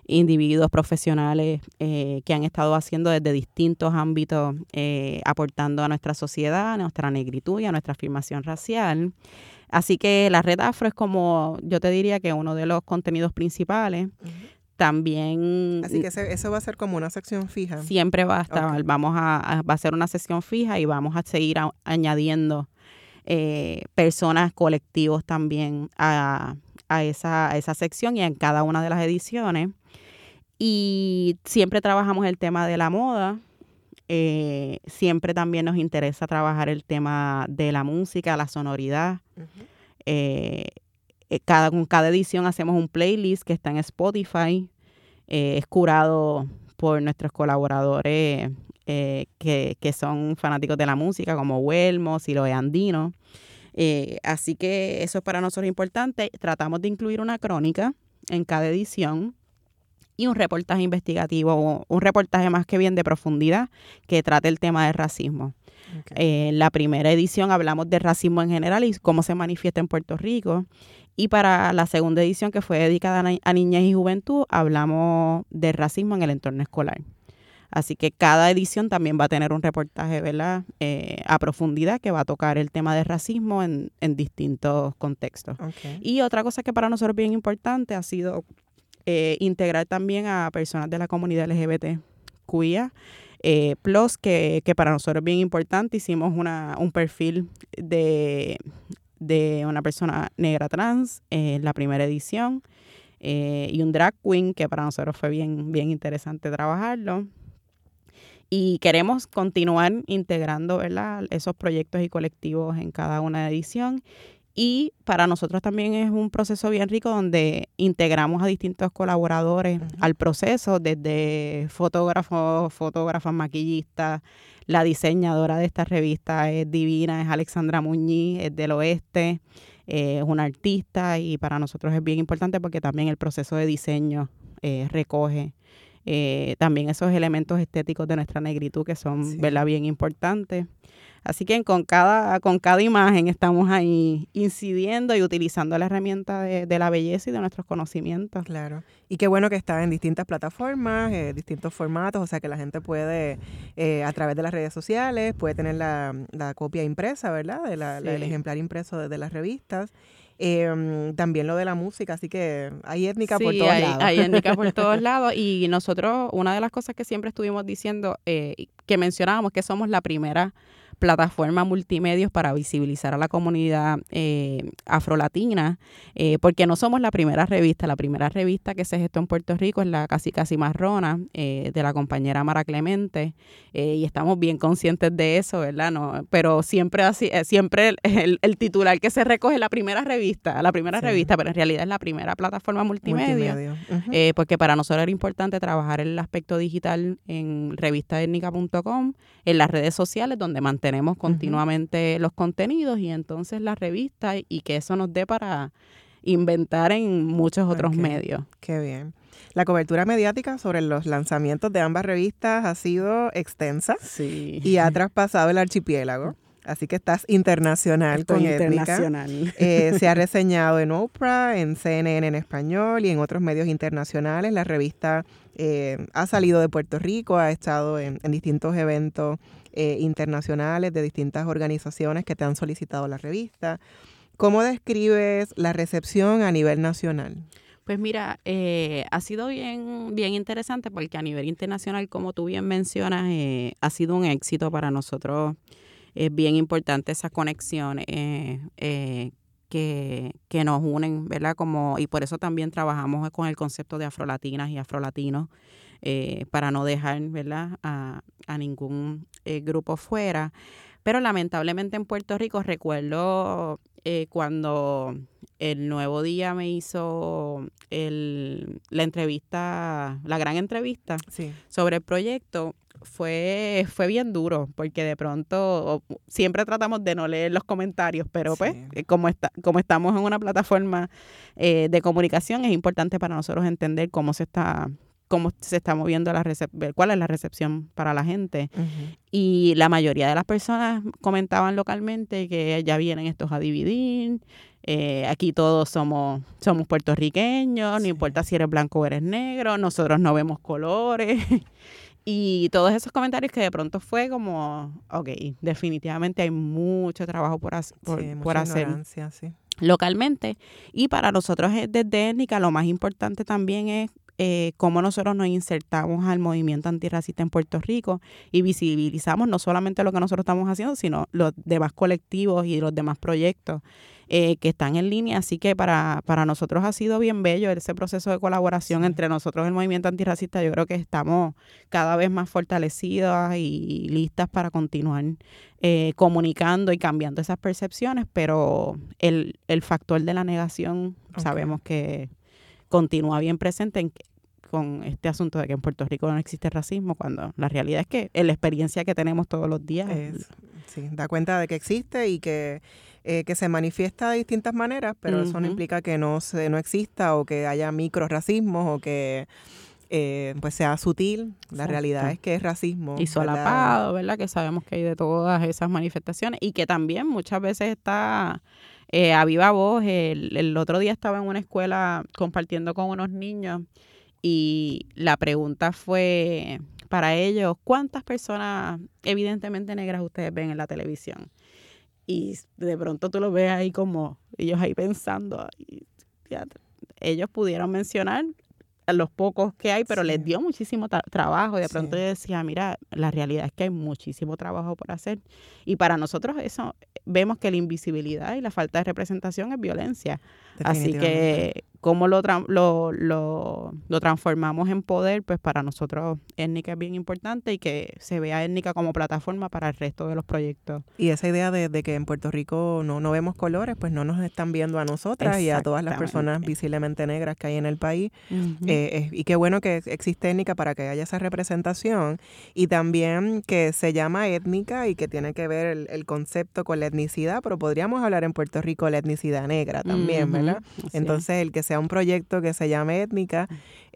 individuos profesionales eh, que han estado haciendo desde distintos ámbitos, eh, aportando a nuestra sociedad, a nuestra negritud y a nuestra afirmación racial. Así que la red afro es como, yo te diría que uno de los contenidos principales. También. Así que eso va a ser como una sección fija. Siempre va a estar, vamos a, va a ser una sección fija y vamos a seguir añadiendo eh, personas, colectivos también a, esa, esa sección y en cada una de las ediciones. Y siempre trabajamos el tema de la moda. Eh, siempre también nos interesa trabajar el tema de la música, la sonoridad. Eh, cada, con cada edición hacemos un playlist que está en Spotify. Eh, es curado por nuestros colaboradores eh, que, que, son fanáticos de la música, como Huelmo, Siloe Andino. así que eso es para nosotros importante. Tratamos de incluir una crónica en cada edición y un reportaje investigativo, un reportaje más que bien de profundidad que trate el tema del racismo. en la primera edición hablamos de racismo en general y cómo se manifiesta en Puerto Rico. Y para la segunda edición, que fue dedicada a niñez y juventud, hablamos de racismo en el entorno escolar. Así que cada edición también va a tener un reportaje ¿verdad? Eh, a profundidad que va a tocar el tema de racismo en, distintos contextos. Y otra cosa que para nosotros es bien importante ha sido eh, integrar también a personas de la comunidad LGBT cuya eh, plus que, que, para nosotros es bien importante. Hicimos una, un perfil de de una persona negra trans en la primera edición eh, y un drag queen que para nosotros fue bien, bien interesante trabajarlo. Y queremos continuar integrando ¿verdad? esos proyectos y colectivos en cada una edición. Y para nosotros también es un proceso bien rico donde integramos a distintos colaboradores al proceso, desde fotógrafos, fotógrafas, maquillistas, la diseñadora de esta revista es divina, es Alexandra Muñiz, es del oeste, eh, es una artista y para nosotros es bien importante porque también el proceso de diseño eh, recoge eh, también esos elementos estéticos de nuestra negritud que son bien importantes. Así que con cada, con cada imagen estamos ahí incidiendo y utilizando la herramienta de, la belleza y de nuestros conocimientos. Claro. Y qué bueno que está en distintas plataformas, eh, distintos formatos, o sea que la gente puede, eh, a través de las redes sociales, puede tener la, copia impresa, ¿verdad? De la, el ejemplar impreso de, las revistas. Em, también lo de la música, así que hay étnica por todos lados. Hay étnica por todos lados y nosotros, una de las cosas que siempre estuvimos diciendo, eh, que mencionábamos, que somos la primera plataforma multimedios para visibilizar a la comunidad eh, afrolatina, eh, porque no somos la primera revista. La primera revista que se gestó en Puerto Rico es la Casi Casi Marrona, eh, de la compañera Mara Clemente, y estamos bien conscientes de eso, ¿verdad? No, pero siempre así, siempre el, titular que se recoge es la primera revista, la primera revista, pero en realidad es la primera plataforma multimedia, porque para nosotros era importante trabajar el aspecto digital en revistaetnica.com, en las redes sociales, donde mantenemos tenemos continuamente los contenidos y entonces la revista y que eso nos dé para inventar en muchos otros medios. Qué bien. La cobertura mediática sobre los lanzamientos de ambas revistas ha sido extensa y ha traspasado el archipiélago. Así que estás internacional con internacional. Eh, se ha reseñado en Oprah, en CNN en español y en otros medios internacionales. La revista eh, ha salido de Puerto Rico, ha estado en, en distintos eventos eh, internacionales de distintas organizaciones que te han solicitado la revista. ¿Cómo describes la recepción a nivel nacional? Pues mira, eh, ha sido bien, bien interesante porque a nivel internacional, como tú bien mencionas, eh, ha sido un éxito para nosotros. Es bien importante esa conexión eh, que, que, nos unen, ¿verdad? Como, y por eso también trabajamos con el concepto de afrolatinas y afrolatinos, para no dejar, ¿verdad? A, a ningún grupo fuera. Pero lamentablemente en Puerto Rico recuerdo eh, cuando el nuevo día me hizo el, la entrevista, la gran entrevista sobre el proyecto, fue, fue bien duro, porque de pronto siempre tratamos de no leer los comentarios, pero pues eh, como, está, como estamos en una plataforma eh, de comunicación, es importante para nosotros entender cómo se está cómo se está moviendo la cuál es la recepción para la gente. Y la mayoría de las personas comentaban localmente que ya vienen estos a dividir, eh, aquí todos somos, somos puertorriqueños, no importa si eres blanco o eres negro, nosotros no vemos colores. y todos esos comentarios que de pronto fue como, ok, definitivamente hay mucho trabajo por, por, hacer localmente. Y para nosotros desde étnica lo más importante también es eh, cómo nosotros nos insertamos al movimiento antirracista en Puerto Rico y visibilizamos no solamente lo que nosotros estamos haciendo, sino los demás colectivos y los demás proyectos eh, que están en línea. Así que para, para nosotros ha sido bien bello ese proceso de colaboración entre nosotros el movimiento antirracista. Yo creo que estamos cada vez más fortalecidas y listas para continuar eh, comunicando y cambiando esas percepciones, pero el, el factor de la negación sabemos que continúa bien presente con este asunto de que en Puerto Rico no existe racismo, cuando la realidad es que la experiencia que tenemos todos los días. Es, sí, da cuenta de que existe y que, eh, que se manifiesta de distintas maneras, pero eso no implica que no, se, no exista o que haya micro racismo o que eh, pues sea sutil. La realidad es que es racismo. Y solapado, ¿verdad? Que sabemos que hay de todas esas manifestaciones y que también muchas veces está eh, a viva voz. El, otro día estaba en una escuela compartiendo con unos niños y la pregunta fue para ellos, ¿cuántas personas evidentemente negras ustedes ven en la televisión? Y de pronto tú lo ves ahí como ellos ahí pensando, ellos pudieron mencionar a los pocos que hay, pero les dio muchísimo trabajo. De pronto yo decía, mira, la realidad es que hay muchísimo trabajo por hacer. Y para nosotros eso, vemos que la invisibilidad y la falta de representación es violencia. Así que cómo lo, lo, lo, transformamos en poder, pues para nosotros étnica es bien importante y que se vea étnica como plataforma para el resto de los proyectos. Y esa idea de, que en Puerto Rico no, no vemos colores, pues no nos están viendo a nosotras y a todas las personas visiblemente negras que hay en el país. Eh, y qué bueno que existe étnica para que haya esa representación y también que se llama étnica y que tiene que ver el, el concepto con la etnicidad, pero podríamos hablar en Puerto Rico la etnicidad negra también, ¿verdad? Entonces, el que sea un proyecto que se llame étnica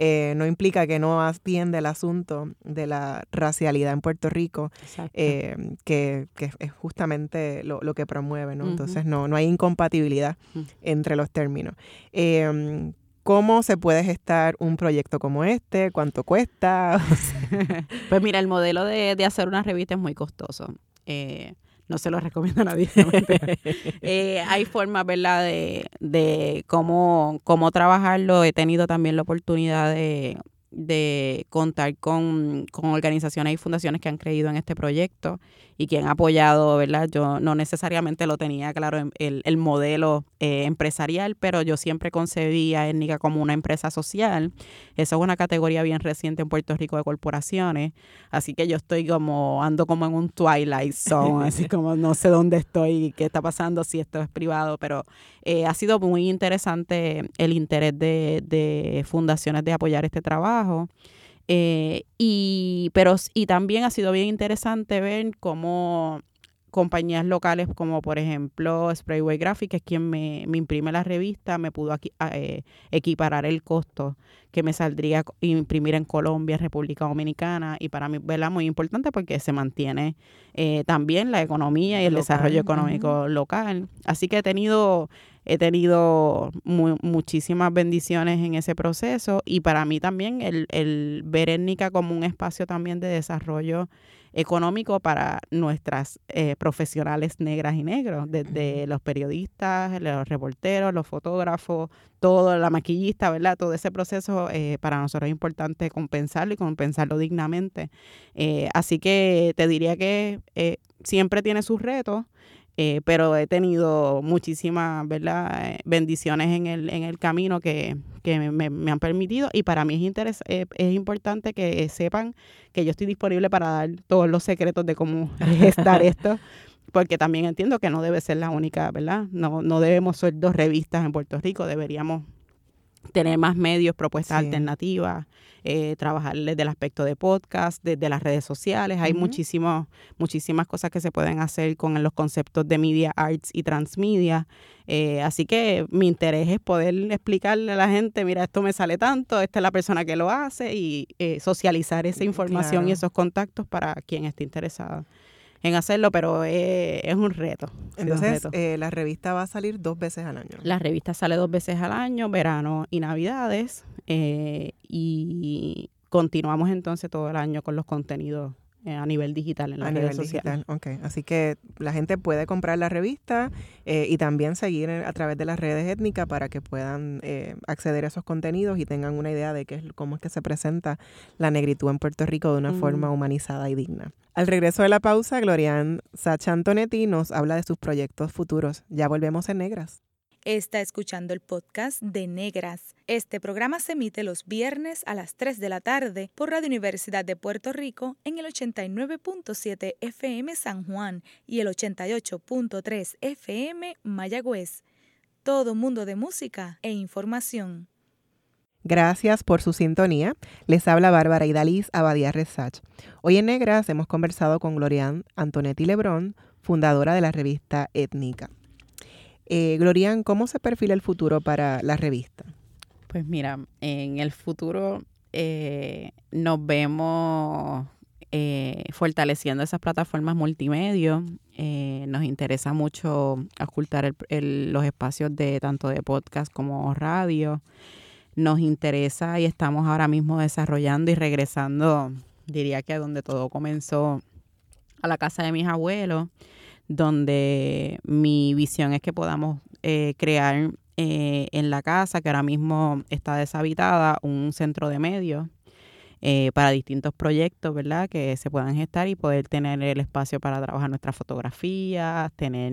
eh, no implica que no atiende el asunto de la racialidad en Puerto Rico, eh, que, es justamente lo, que promueve, ¿no? Entonces, no, no hay incompatibilidad entre los términos. Em, ¿Cómo se puede gestar un proyecto como este? ¿Cuánto cuesta? pues mira, el modelo de, de, hacer una revista es muy costoso. Eh, no se lo recomiendo a nadie. eh, hay formas, ¿verdad?, de, de cómo, cómo trabajarlo. He tenido también la oportunidad de, de contar con, con, organizaciones y fundaciones que han creído en este proyecto y que han apoyado, ¿verdad? Yo no necesariamente lo tenía claro el, el modelo eh, empresarial, pero yo siempre concebí a Étnica como una empresa social. Eso es una categoría bien reciente en Puerto Rico de corporaciones, así que yo estoy como, ando como en un twilight zone, así como no sé dónde estoy, qué está pasando, si esto es privado, pero eh, ha sido muy interesante el interés de, de fundaciones de apoyar este trabajo. Eh, y, pero, y también ha sido bien interesante ver cómo compañías locales como por ejemplo Sprayway Graphic, que es quien me, me imprime la revista, me pudo aquí, eh, equiparar el costo que me saldría imprimir en Colombia, República Dominicana, y para mí, ¿verdad? Muy importante porque se mantiene eh, también la economía y el desarrollo económico local. Así que he tenido he tenido muchísimas bendiciones en ese proceso y para mí también el, el ver étnica como un espacio también de desarrollo económico para nuestras eh, profesionales negras y negros, desde los periodistas, los reporteros, los fotógrafos, todo, la maquillista, ¿verdad? Todo ese proceso eh, para nosotros es importante compensarlo y compensarlo dignamente. Eh, así que te diría que siempre tiene sus retos. Eh, pero he tenido muchísimas ¿verdad? bendiciones en el, en el camino que, que me, han permitido y para mí es, eh, es importante que sepan que yo estoy disponible para dar todos los secretos de cómo gestar esto porque también entiendo que no debe ser la única, ¿verdad? No, no debemos ser dos revistas en Puerto Rico, deberíamos tener más medios, propuestas alternativas, eh, trabajar desde el aspecto de podcast, desde las redes sociales. Hay muchísimas cosas que se pueden hacer con los conceptos de media arts y transmedia. Eh, así que mi interés es poder explicarle a la gente, mira, esto me sale tanto, esta es la persona que lo hace y eh, socializar esa información y esos contactos para quien esté interesado en hacerlo, pero es, un reto. Entonces, eh, la revista va a salir dos veces al año. La revista sale dos veces al año, verano y navidades, eh, y continuamos entonces todo el año con los contenidos eh, a nivel digital en las a redes nivel sociales. Digital. Así que la gente puede comprar la revista eh, y también seguir a través de las redes étnicas para que puedan eh, acceder a esos contenidos y tengan una idea de qué es, cómo es que se presenta la negritud en Puerto Rico de una forma humanizada y digna. Al regreso de la pausa, Glorian Sacha Antonetti nos habla de sus proyectos futuros. Ya volvemos en Negras. Está escuchando el podcast de Negras. Este programa se emite los viernes a las 3 de la tarde por Radio Universidad de Puerto Rico en el 89.7 FM San Juan y el 88.3 FM Mayagüez. Todo mundo de música e información. Gracias por su sintonía. Les habla Bárbara Idaliz Abadía Resach. Hoy en Negras hemos conversado con Glorian Antonetti Lebrón, fundadora de la revista Étnica. Eh, Glorian, ¿cómo se perfila el futuro para la revista? Pues mira, en el futuro eh, nos vemos eh, fortaleciendo esas plataformas multimedia. Eh, nos interesa mucho ocultar los espacios de tanto de podcast como radio. Nos interesa y estamos ahora mismo desarrollando y regresando, diría que a donde todo comenzó, a la casa de mis abuelos donde mi visión es que podamos eh, crear eh, en la casa, que ahora mismo está deshabitada, un centro de medios eh, para distintos proyectos, ¿verdad? Que se puedan gestar y poder tener el espacio para trabajar nuestras fotografías, tener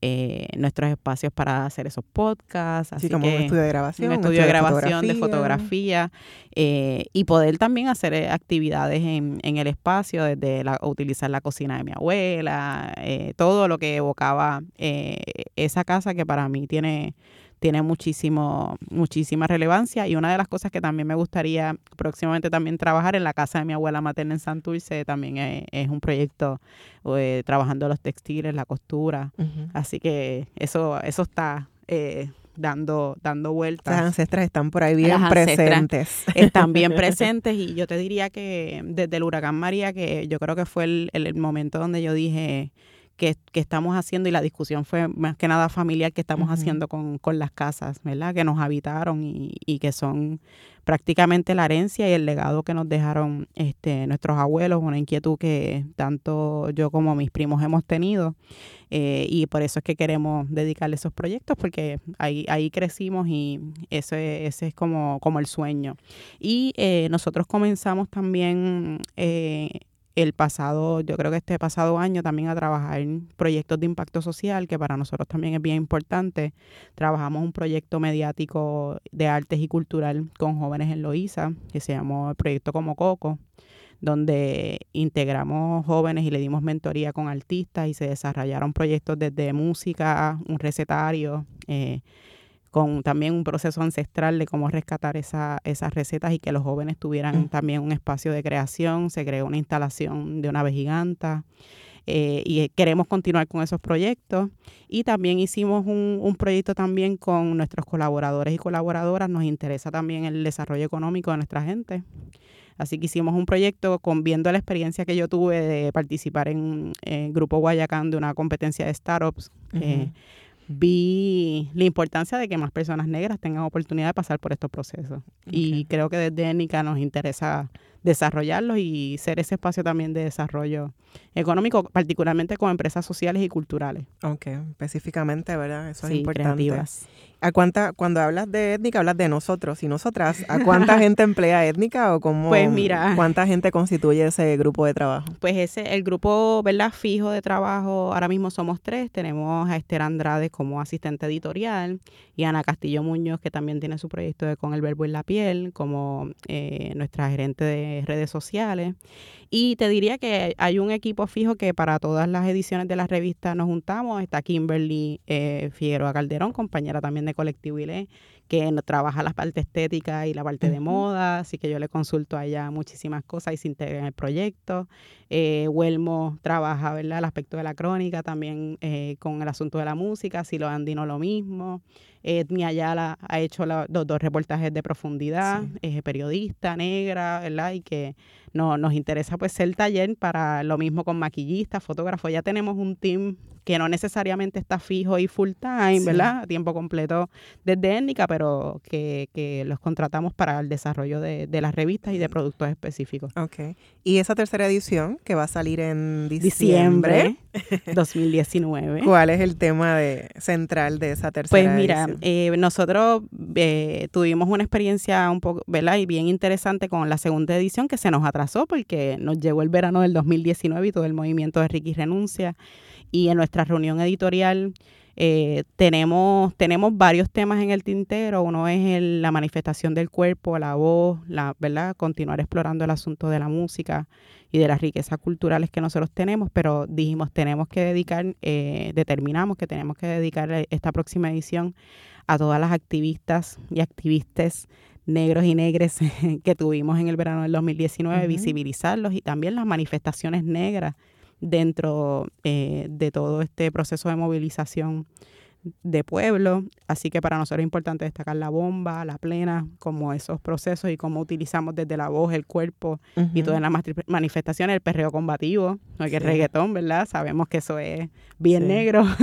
eh, nuestros espacios para hacer esos podcasts. Así como un estudio de grabación. Un estudio de grabación, de fotografía, eh, y poder también hacer eh, actividades en, en el espacio, desde la, utilizar la cocina de mi abuela, todo lo que evocaba esa casa que para mí tiene tiene muchísimo, muchísima relevancia y una de las cosas que también me gustaría próximamente también trabajar en la casa de mi abuela materna en Santurce también es, un proyecto eh, trabajando los textiles, la costura, así que eso, eso está eh, dando, dando vueltas. Las ancestras están por ahí bien presentes. Están bien presentes y yo te diría que desde el huracán María, que yo creo que fue el, el momento donde yo dije, que, estamos haciendo, y la discusión fue más que nada familiar, que estamos haciendo con, las casas, ¿verdad? Que nos habitaron y, y, que son prácticamente la herencia y el legado que nos dejaron este, nuestros abuelos, una inquietud que tanto yo como mis primos hemos tenido. Eh, y por eso es que queremos dedicarle esos proyectos, porque ahí, ahí crecimos y ese, ese es como, como el sueño. Y eh, nosotros comenzamos también eh, el pasado, yo creo que este pasado año también a trabajar en proyectos de impacto social, que para nosotros también es bien importante. Trabajamos un proyecto mediático de artes y cultural con jóvenes en Loíza, que se llamó el proyecto Como Coco, donde integramos jóvenes y le dimos mentoría con artistas y se desarrollaron proyectos desde música, un recetario, eh, con también un proceso ancestral de cómo rescatar esa, esas recetas y que los jóvenes tuvieran mm. también un espacio de creación. Se creó una instalación de una ave giganta. Eh, y queremos continuar con esos proyectos. Y también hicimos un, un, proyecto también con nuestros colaboradores y colaboradoras. Nos interesa también el desarrollo económico de nuestra gente. Así que hicimos un proyecto con viendo la experiencia que yo tuve de participar en el Grupo Guayacán de una competencia de startups vi la importancia de que más personas negras tengan oportunidad de pasar por estos procesos. Y creo que desde ENICA nos interesa desarrollarlos y ser ese espacio también de desarrollo económico, particularmente con empresas sociales y culturales. Ok, específicamente, ¿verdad? Eso es importante. ¿A cuánta, cuando hablas de étnica, hablas de nosotros y nosotras? ¿A cuánta gente emplea étnica o cómo, pues mira, cuánta gente constituye ese grupo de trabajo? Pues ese, el grupo, ¿verdad? Fijo de trabajo, ahora mismo somos tres. Tenemos a Esther Andrade como asistente editorial y Ana Castillo Muñoz, que también tiene su proyecto de Con el Verbo en la Piel, como eh, nuestra gerente de redes sociales. Y te diría que hay un equipo fijo que para todas las ediciones de la revista nos juntamos. Está Kimberly eh, Figueroa Calderón, compañera también de Colectivo ILE, que trabaja la parte estética y la parte de moda, así que yo le consulto a ella muchísimas cosas y se integra en el proyecto. Eh, Huelmo trabaja, ¿verdad?, el aspecto de la crónica, también eh, con el asunto de la música, Silo Andino lo mismo. Edmi Ayala ha hecho los dos reportajes de profundidad, es periodista negra, ¿verdad? Y que no, nos interesa pues ser taller para lo mismo con maquillistas, fotógrafos. Ya tenemos un team que no necesariamente está fijo y full time, ¿verdad? A tiempo completo desde étnica, pero que, que, los contratamos para el desarrollo de, de, las revistas y de productos específicos. Ok. Y esa tercera edición que va a salir en diciembre, diciembre 2019. ¿Cuál es el tema de, central de esa tercera edición? Pues mira, eh, nosotros eh, tuvimos una experiencia un poco. Y bien interesante con la segunda edición que se nos atrasó porque nos llegó el verano del 2019 y todo el movimiento de Ricky Renuncia. Y en nuestra reunión editorial eh, tenemos, tenemos varios temas en el tintero. Uno es la manifestación del cuerpo, la voz, la, ¿verdad? Continuar explorando el asunto de la música y de las riquezas culturales que nosotros tenemos, pero dijimos, tenemos que dedicar, eh, determinamos que tenemos que dedicar esta próxima edición a todas las activistas y activistas negros y negres que tuvimos en el verano del 2019, visibilizarlos y también las manifestaciones negras dentro eh, de todo este proceso de movilización de pueblo, así que para nosotros es importante destacar la bomba, la plena, como esos procesos y cómo utilizamos desde la voz, el cuerpo y todas las manifestaciones, el perreo combativo, no que reggaetón, ¿verdad? Sabemos que eso es bien negro.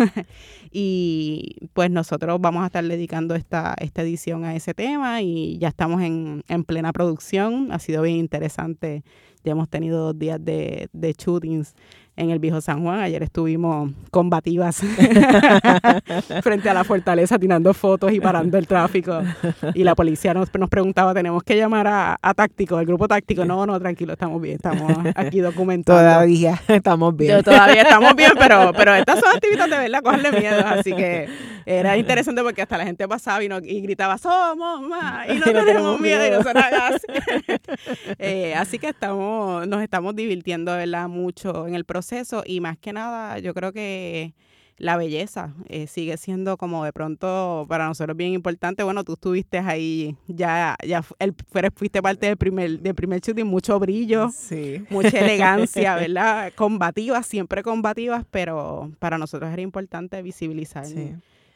Y pues nosotros vamos a estar dedicando esta, esta edición a ese tema y ya estamos en, en plena producción, ha sido bien interesante, ya hemos tenido dos días de, de shootings en el viejo San Juan. Ayer estuvimos combativas frente a la fortaleza tirando fotos y parando el tráfico. Y la policía nos, nos preguntaba, ¿tenemos que llamar a, a táctico, al grupo táctico? No, no, tranquilo, estamos bien, estamos aquí documentados. Todavía estamos bien. todavía estamos bien, pero, pero estas son actividades de verdad, cogerle miedo. Así que era interesante porque hasta la gente pasaba y, y gritaba, somos más, y no, tenemos miedo, y no son así. eh, así que estamos, nos estamos divirtiendo, ¿verdad? Mucho en el proceso y más que nada yo creo que la belleza eh, sigue siendo como de pronto para nosotros bien importante. Bueno, tú estuviste ahí, ya, ya el, fuiste parte del primer, del primer shooting, mucho brillo, mucha elegancia, ¿verdad? Combativas, siempre combativas, pero para nosotros era importante visibilizar.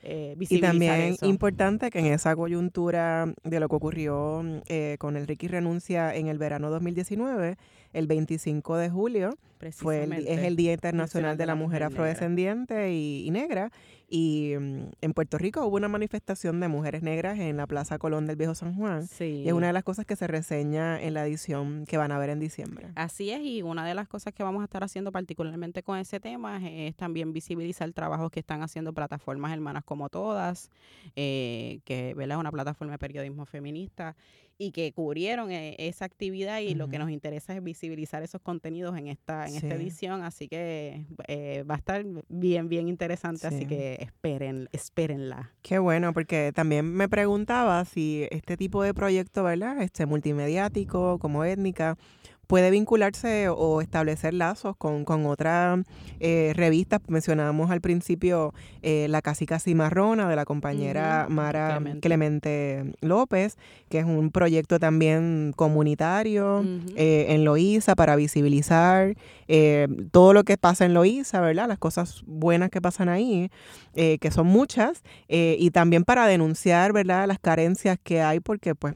Eh, y también importante que en esa coyuntura de lo que ocurrió eh, con el Ricky Renuncia en el verano 2019, el 25 de julio, fue es el Día Internacional de la Mujer Afrodescendiente y, Negra. Y mm, en Puerto Rico hubo una manifestación de mujeres negras en la Plaza Colón del Viejo San Juan. Y es una de las cosas que se reseña en la edición que van a ver en diciembre. Así es, y una de las cosas que vamos a estar haciendo particularmente con ese tema es, también visibilizar trabajos que están haciendo plataformas hermanas como todas, eh, que es una plataforma de periodismo feminista y que cubrieron eh, esa actividad y lo que nos interesa es visibilizar esos contenidos en esta en esta edición así que eh, va a estar bien bien interesante así que esperen espérenla. Qué bueno porque también me preguntaba si este tipo de proyecto verdad este multimediático como étnica puede vincularse o establecer lazos con, con otras eh, revistas. Mencionábamos al principio eh, La Casica Cimarrona de la compañera Mara Clemente. López, que es un proyecto también comunitario eh, en Loíza para visibilizar todo lo que pasa en Loíza, ¿verdad? Las cosas buenas que pasan ahí, que son muchas, y también para denunciar, ¿verdad? Las carencias que hay porque pues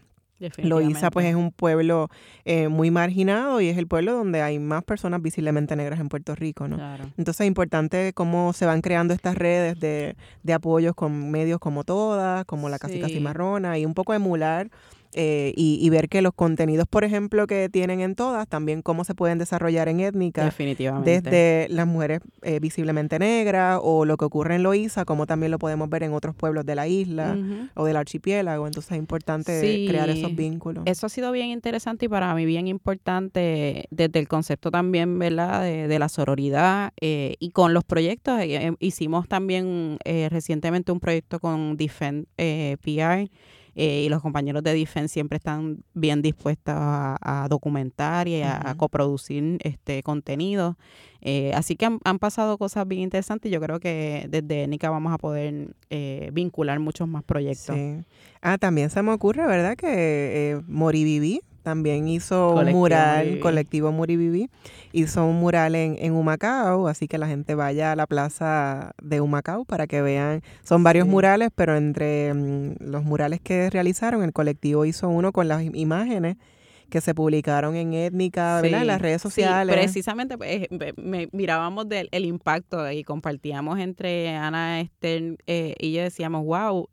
Loíza pues es un pueblo eh, muy marginado y es el pueblo donde hay más personas visiblemente negras en Puerto Rico, ¿no? Entonces es importante cómo se van creando estas redes de, de apoyos con medios como todas, como la Casica Cimarrona y un poco emular eh, y, ver que los contenidos, por ejemplo, que tienen en todas, también cómo se pueden desarrollar en étnica. Definitivamente. Desde las mujeres eh, visiblemente negras o lo que ocurre en Loíza, como también lo podemos ver en otros pueblos de la isla o del archipiélago. Entonces es importante crear esos vínculos. Eso ha sido bien interesante y para mí bien importante desde el concepto también, ¿verdad?, de, la sororidad eh, y con los proyectos. hicimos también recientemente un proyecto con Defend PR eh, y los compañeros de Defense siempre están bien dispuestos a, documentar y a, coproducir este contenido. Eh, así que han, pasado cosas bien interesantes y yo creo que desde ENICA vamos a poder eh, vincular muchos más proyectos. Sí. Ah, también se me ocurre, ¿verdad? Que eh, Moriviví también hizo un mural, colectivo Muribibi, hizo un mural en, en, Humacao, así que la gente vaya a la plaza de Humacao para que vean, son varios murales, pero entre mm, los murales que realizaron, el colectivo hizo uno con las imágenes que se publicaron en Étnica, ¿verdad? en las redes sociales. precisamente pues, mirábamos del el impacto y compartíamos entre Ana Esther eh, y yo decíamos, wow,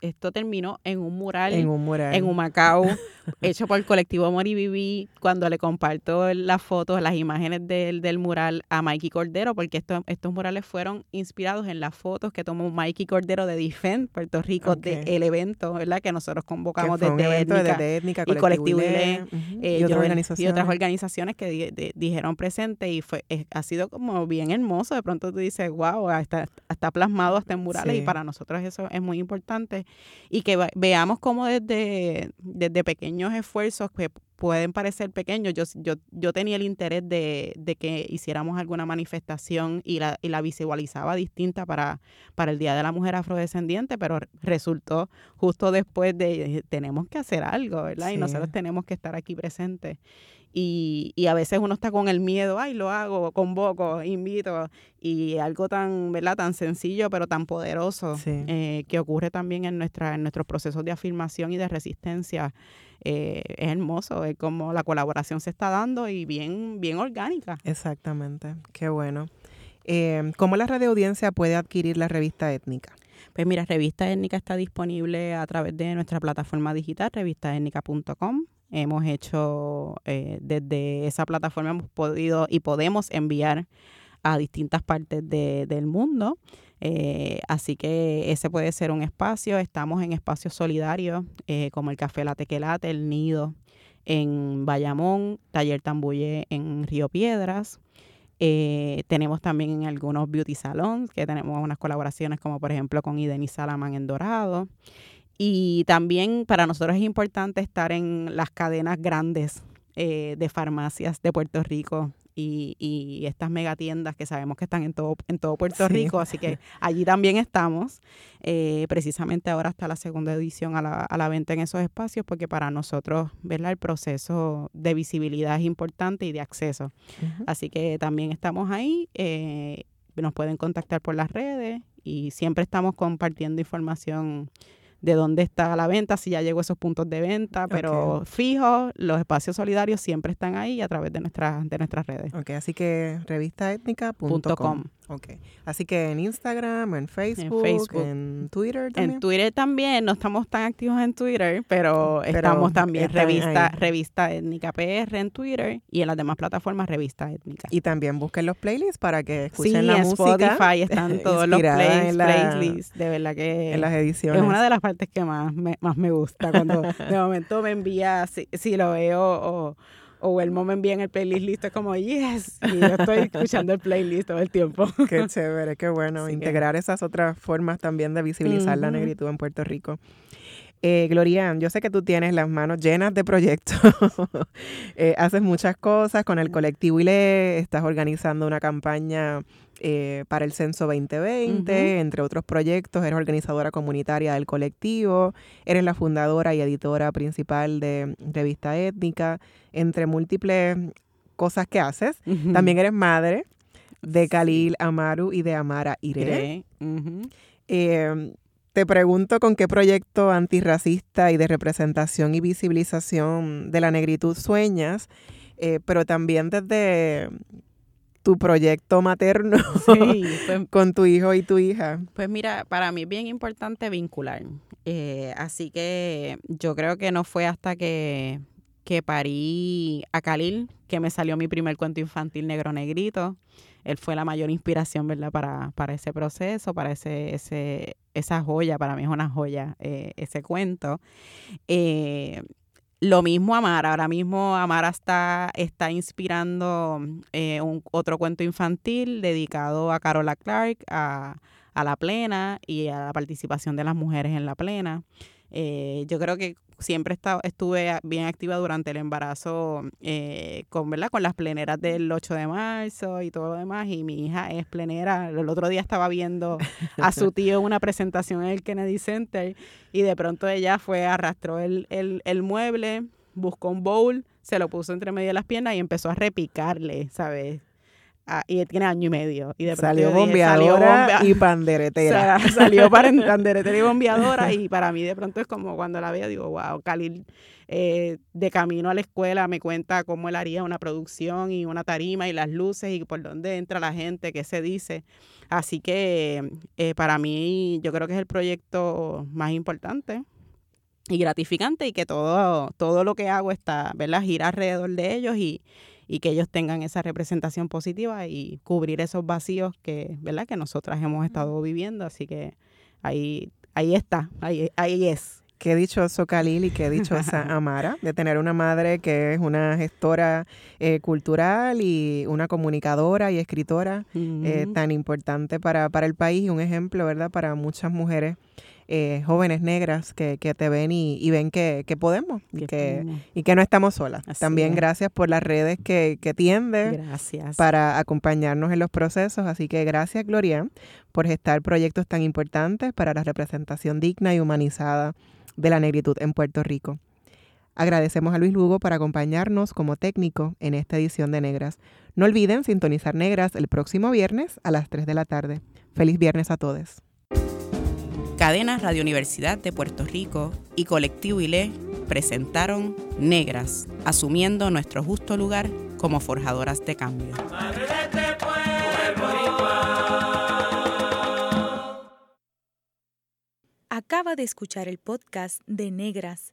esto terminó en un mural en, un mural. en Humacao, hecho por el colectivo Moribibi, cuando le comparto las fotos, las imágenes del, del mural a Mikey Cordero, porque estos, estos murales fueron inspirados en las fotos que tomó Mikey Cordero de Defend Puerto Rico, del evento, ¿verdad? Que nosotros convocamos desde, étnica, y colectivo eh, y, otras organizaciones que dijeron presente y fue ha sido como bien hermoso. De pronto tú dices, wow, está, está plasmado hasta en murales y para nosotros eso es muy importante y que veamos cómo desde, desde pequeños esfuerzos que pueden parecer pequeños, yo, yo, yo tenía el interés de, que hiciéramos alguna manifestación y la, y la visualizaba distinta para, para el Día de la Mujer Afrodescendiente, pero resultó justo después de tenemos que hacer algo, ¿verdad? Y nosotros tenemos que estar aquí presentes. Y, y, a veces uno está con el miedo, ay, lo hago, convoco, invito, y algo tan, ¿verdad? Tan sencillo, pero tan poderoso, eh, que ocurre también en, nuestra, en nuestros procesos de afirmación y de resistencia, eh, es hermoso, es como la colaboración se está dando y bien, bien orgánica. Exactamente, qué bueno. Eh, ¿Cómo la radio audiencia puede adquirir la revista étnica? Pues mira, Revista Étnica está disponible a través de nuestra plataforma digital, revistaétnica.com. Hemos hecho, eh, desde esa plataforma hemos podido y podemos enviar a distintas partes del mundo. Eh, así que ese puede ser un espacio. Estamos en espacios solidarios eh, como el Café La Tequelate, El Nido en Bayamón, Taller Tambuye en Río Piedras. tenemos también en algunos beauty salons que tenemos unas colaboraciones como por ejemplo con Ideni Salaman en Dorado. Y también para nosotros es importante estar en las cadenas grandes eh, de farmacias de Puerto Rico y, y, estas megatiendas que sabemos que están en todo, en todo Puerto Rico, así que allí también estamos. Eh, precisamente ahora está la segunda edición a la, a la venta en esos espacios porque para nosotros ¿verdad? el proceso de visibilidad es importante y de acceso. Así que también estamos ahí. Eh, nos pueden contactar por las redes y siempre estamos compartiendo información de dónde está la venta, si ya llegó a esos puntos de venta, pero fijo, los espacios solidarios siempre están ahí a través de, nuestras de nuestras redes. Ok, así que revistaetnica.com. Ok. Así que en Instagram, en Facebook, en, Twitter también. En Twitter también, no estamos tan activos en Twitter, pero, estamos también revista revista étnica PR en Twitter y en las demás plataformas revista étnica. Y también busquen los playlists para que escuchen la música. Spotify están todos los playlists, de verdad que en las ediciones. Es una de las partes que más me, más me gusta cuando de momento me envía si, si lo veo o o el me envía en el playlist listo, es como, yes, y yo estoy escuchando el playlist todo el tiempo. Qué chévere, qué bueno, integrar esas otras formas también de visibilizar la negritud en Puerto Rico. Eh, Gloria, yo sé que tú tienes las manos llenas de proyectos, eh, haces muchas cosas con el colectivo ILE, estás organizando una campaña eh, para el Censo 2020, entre otros proyectos, eres organizadora comunitaria del colectivo, eres la fundadora y editora principal de Revista Étnica, entre múltiples cosas que haces. También eres madre de Khalil Amaru y de Amara Irene. Te pregunto con qué proyecto antirracista y de representación y visibilización de la negritud sueñas, eh, pero también desde tu proyecto materno pues con tu hijo y tu hija? Pues mira, para mí es bien importante vincular. Eh, así que yo creo que no fue hasta que, que parí a Khalil que me salió mi primer cuento infantil negro negrito. Él fue la mayor inspiración, ¿verdad? Para, para ese proceso, para ese, ese, esa joya, para mí es una joya eh, ese cuento. Eh, lo mismo Amara, ahora mismo Amara está, está inspirando eh, un, otro cuento infantil dedicado a Carola Clark, a, a, la plena y a la participación de las mujeres en la plena. Eh, yo creo que siempre estuve bien activa durante el embarazo eh, con, ¿verdad? con las pleneras del 8 de marzo y todo lo demás. Y mi hija es plenera. El otro día estaba viendo a su tío una presentación en el Kennedy Center y de pronto ella fue, arrastró el, el, el mueble, buscó un bowl, se lo puso entre medio de las piernas y empezó a repicarle, ¿sabes? Ah, y tiene año y medio. Y de salió bombeadora y panderetera. salió para panderetera y bombeadora y para mí de pronto es como cuando la veo digo, wow, Khalil eh, de camino a la escuela me cuenta cómo él haría una producción y una tarima y las luces y por dónde entra la gente, qué se dice. Así que eh, para mí yo creo que es el proyecto más importante y gratificante y que todo, todo lo que hago está, ¿verdad? Gira alrededor de ellos y y que ellos tengan esa representación positiva y cubrir esos vacíos que, ¿verdad? que nosotras hemos estado viviendo. Así que ahí, ahí está, ahí, ahí es. Qué dichoso Khalil y qué dichosa Amara de tener una madre que es una gestora eh, cultural y una comunicadora y escritora eh, tan importante para, para el país y un ejemplo, ¿verdad?, para muchas mujeres eh, jóvenes negras que, que te ven y, ven que, que podemos y que, y que no estamos solas. También gracias por las redes que, que tiendes para acompañarnos en los procesos. Así que gracias, Gloria, por gestar proyectos tan importantes para la representación digna y humanizada de la negritud en Puerto Rico. Agradecemos a Luis Lugo por acompañarnos como técnico en esta edición de Negras. No olviden sintonizar Negras el próximo viernes a las 3 de la tarde. Feliz viernes a todos. Cadena Radio Universidad de Puerto Rico y Colectivo ILE presentaron Negras, asumiendo nuestro justo lugar como forjadoras de cambio. Acaba de escuchar el podcast de Negras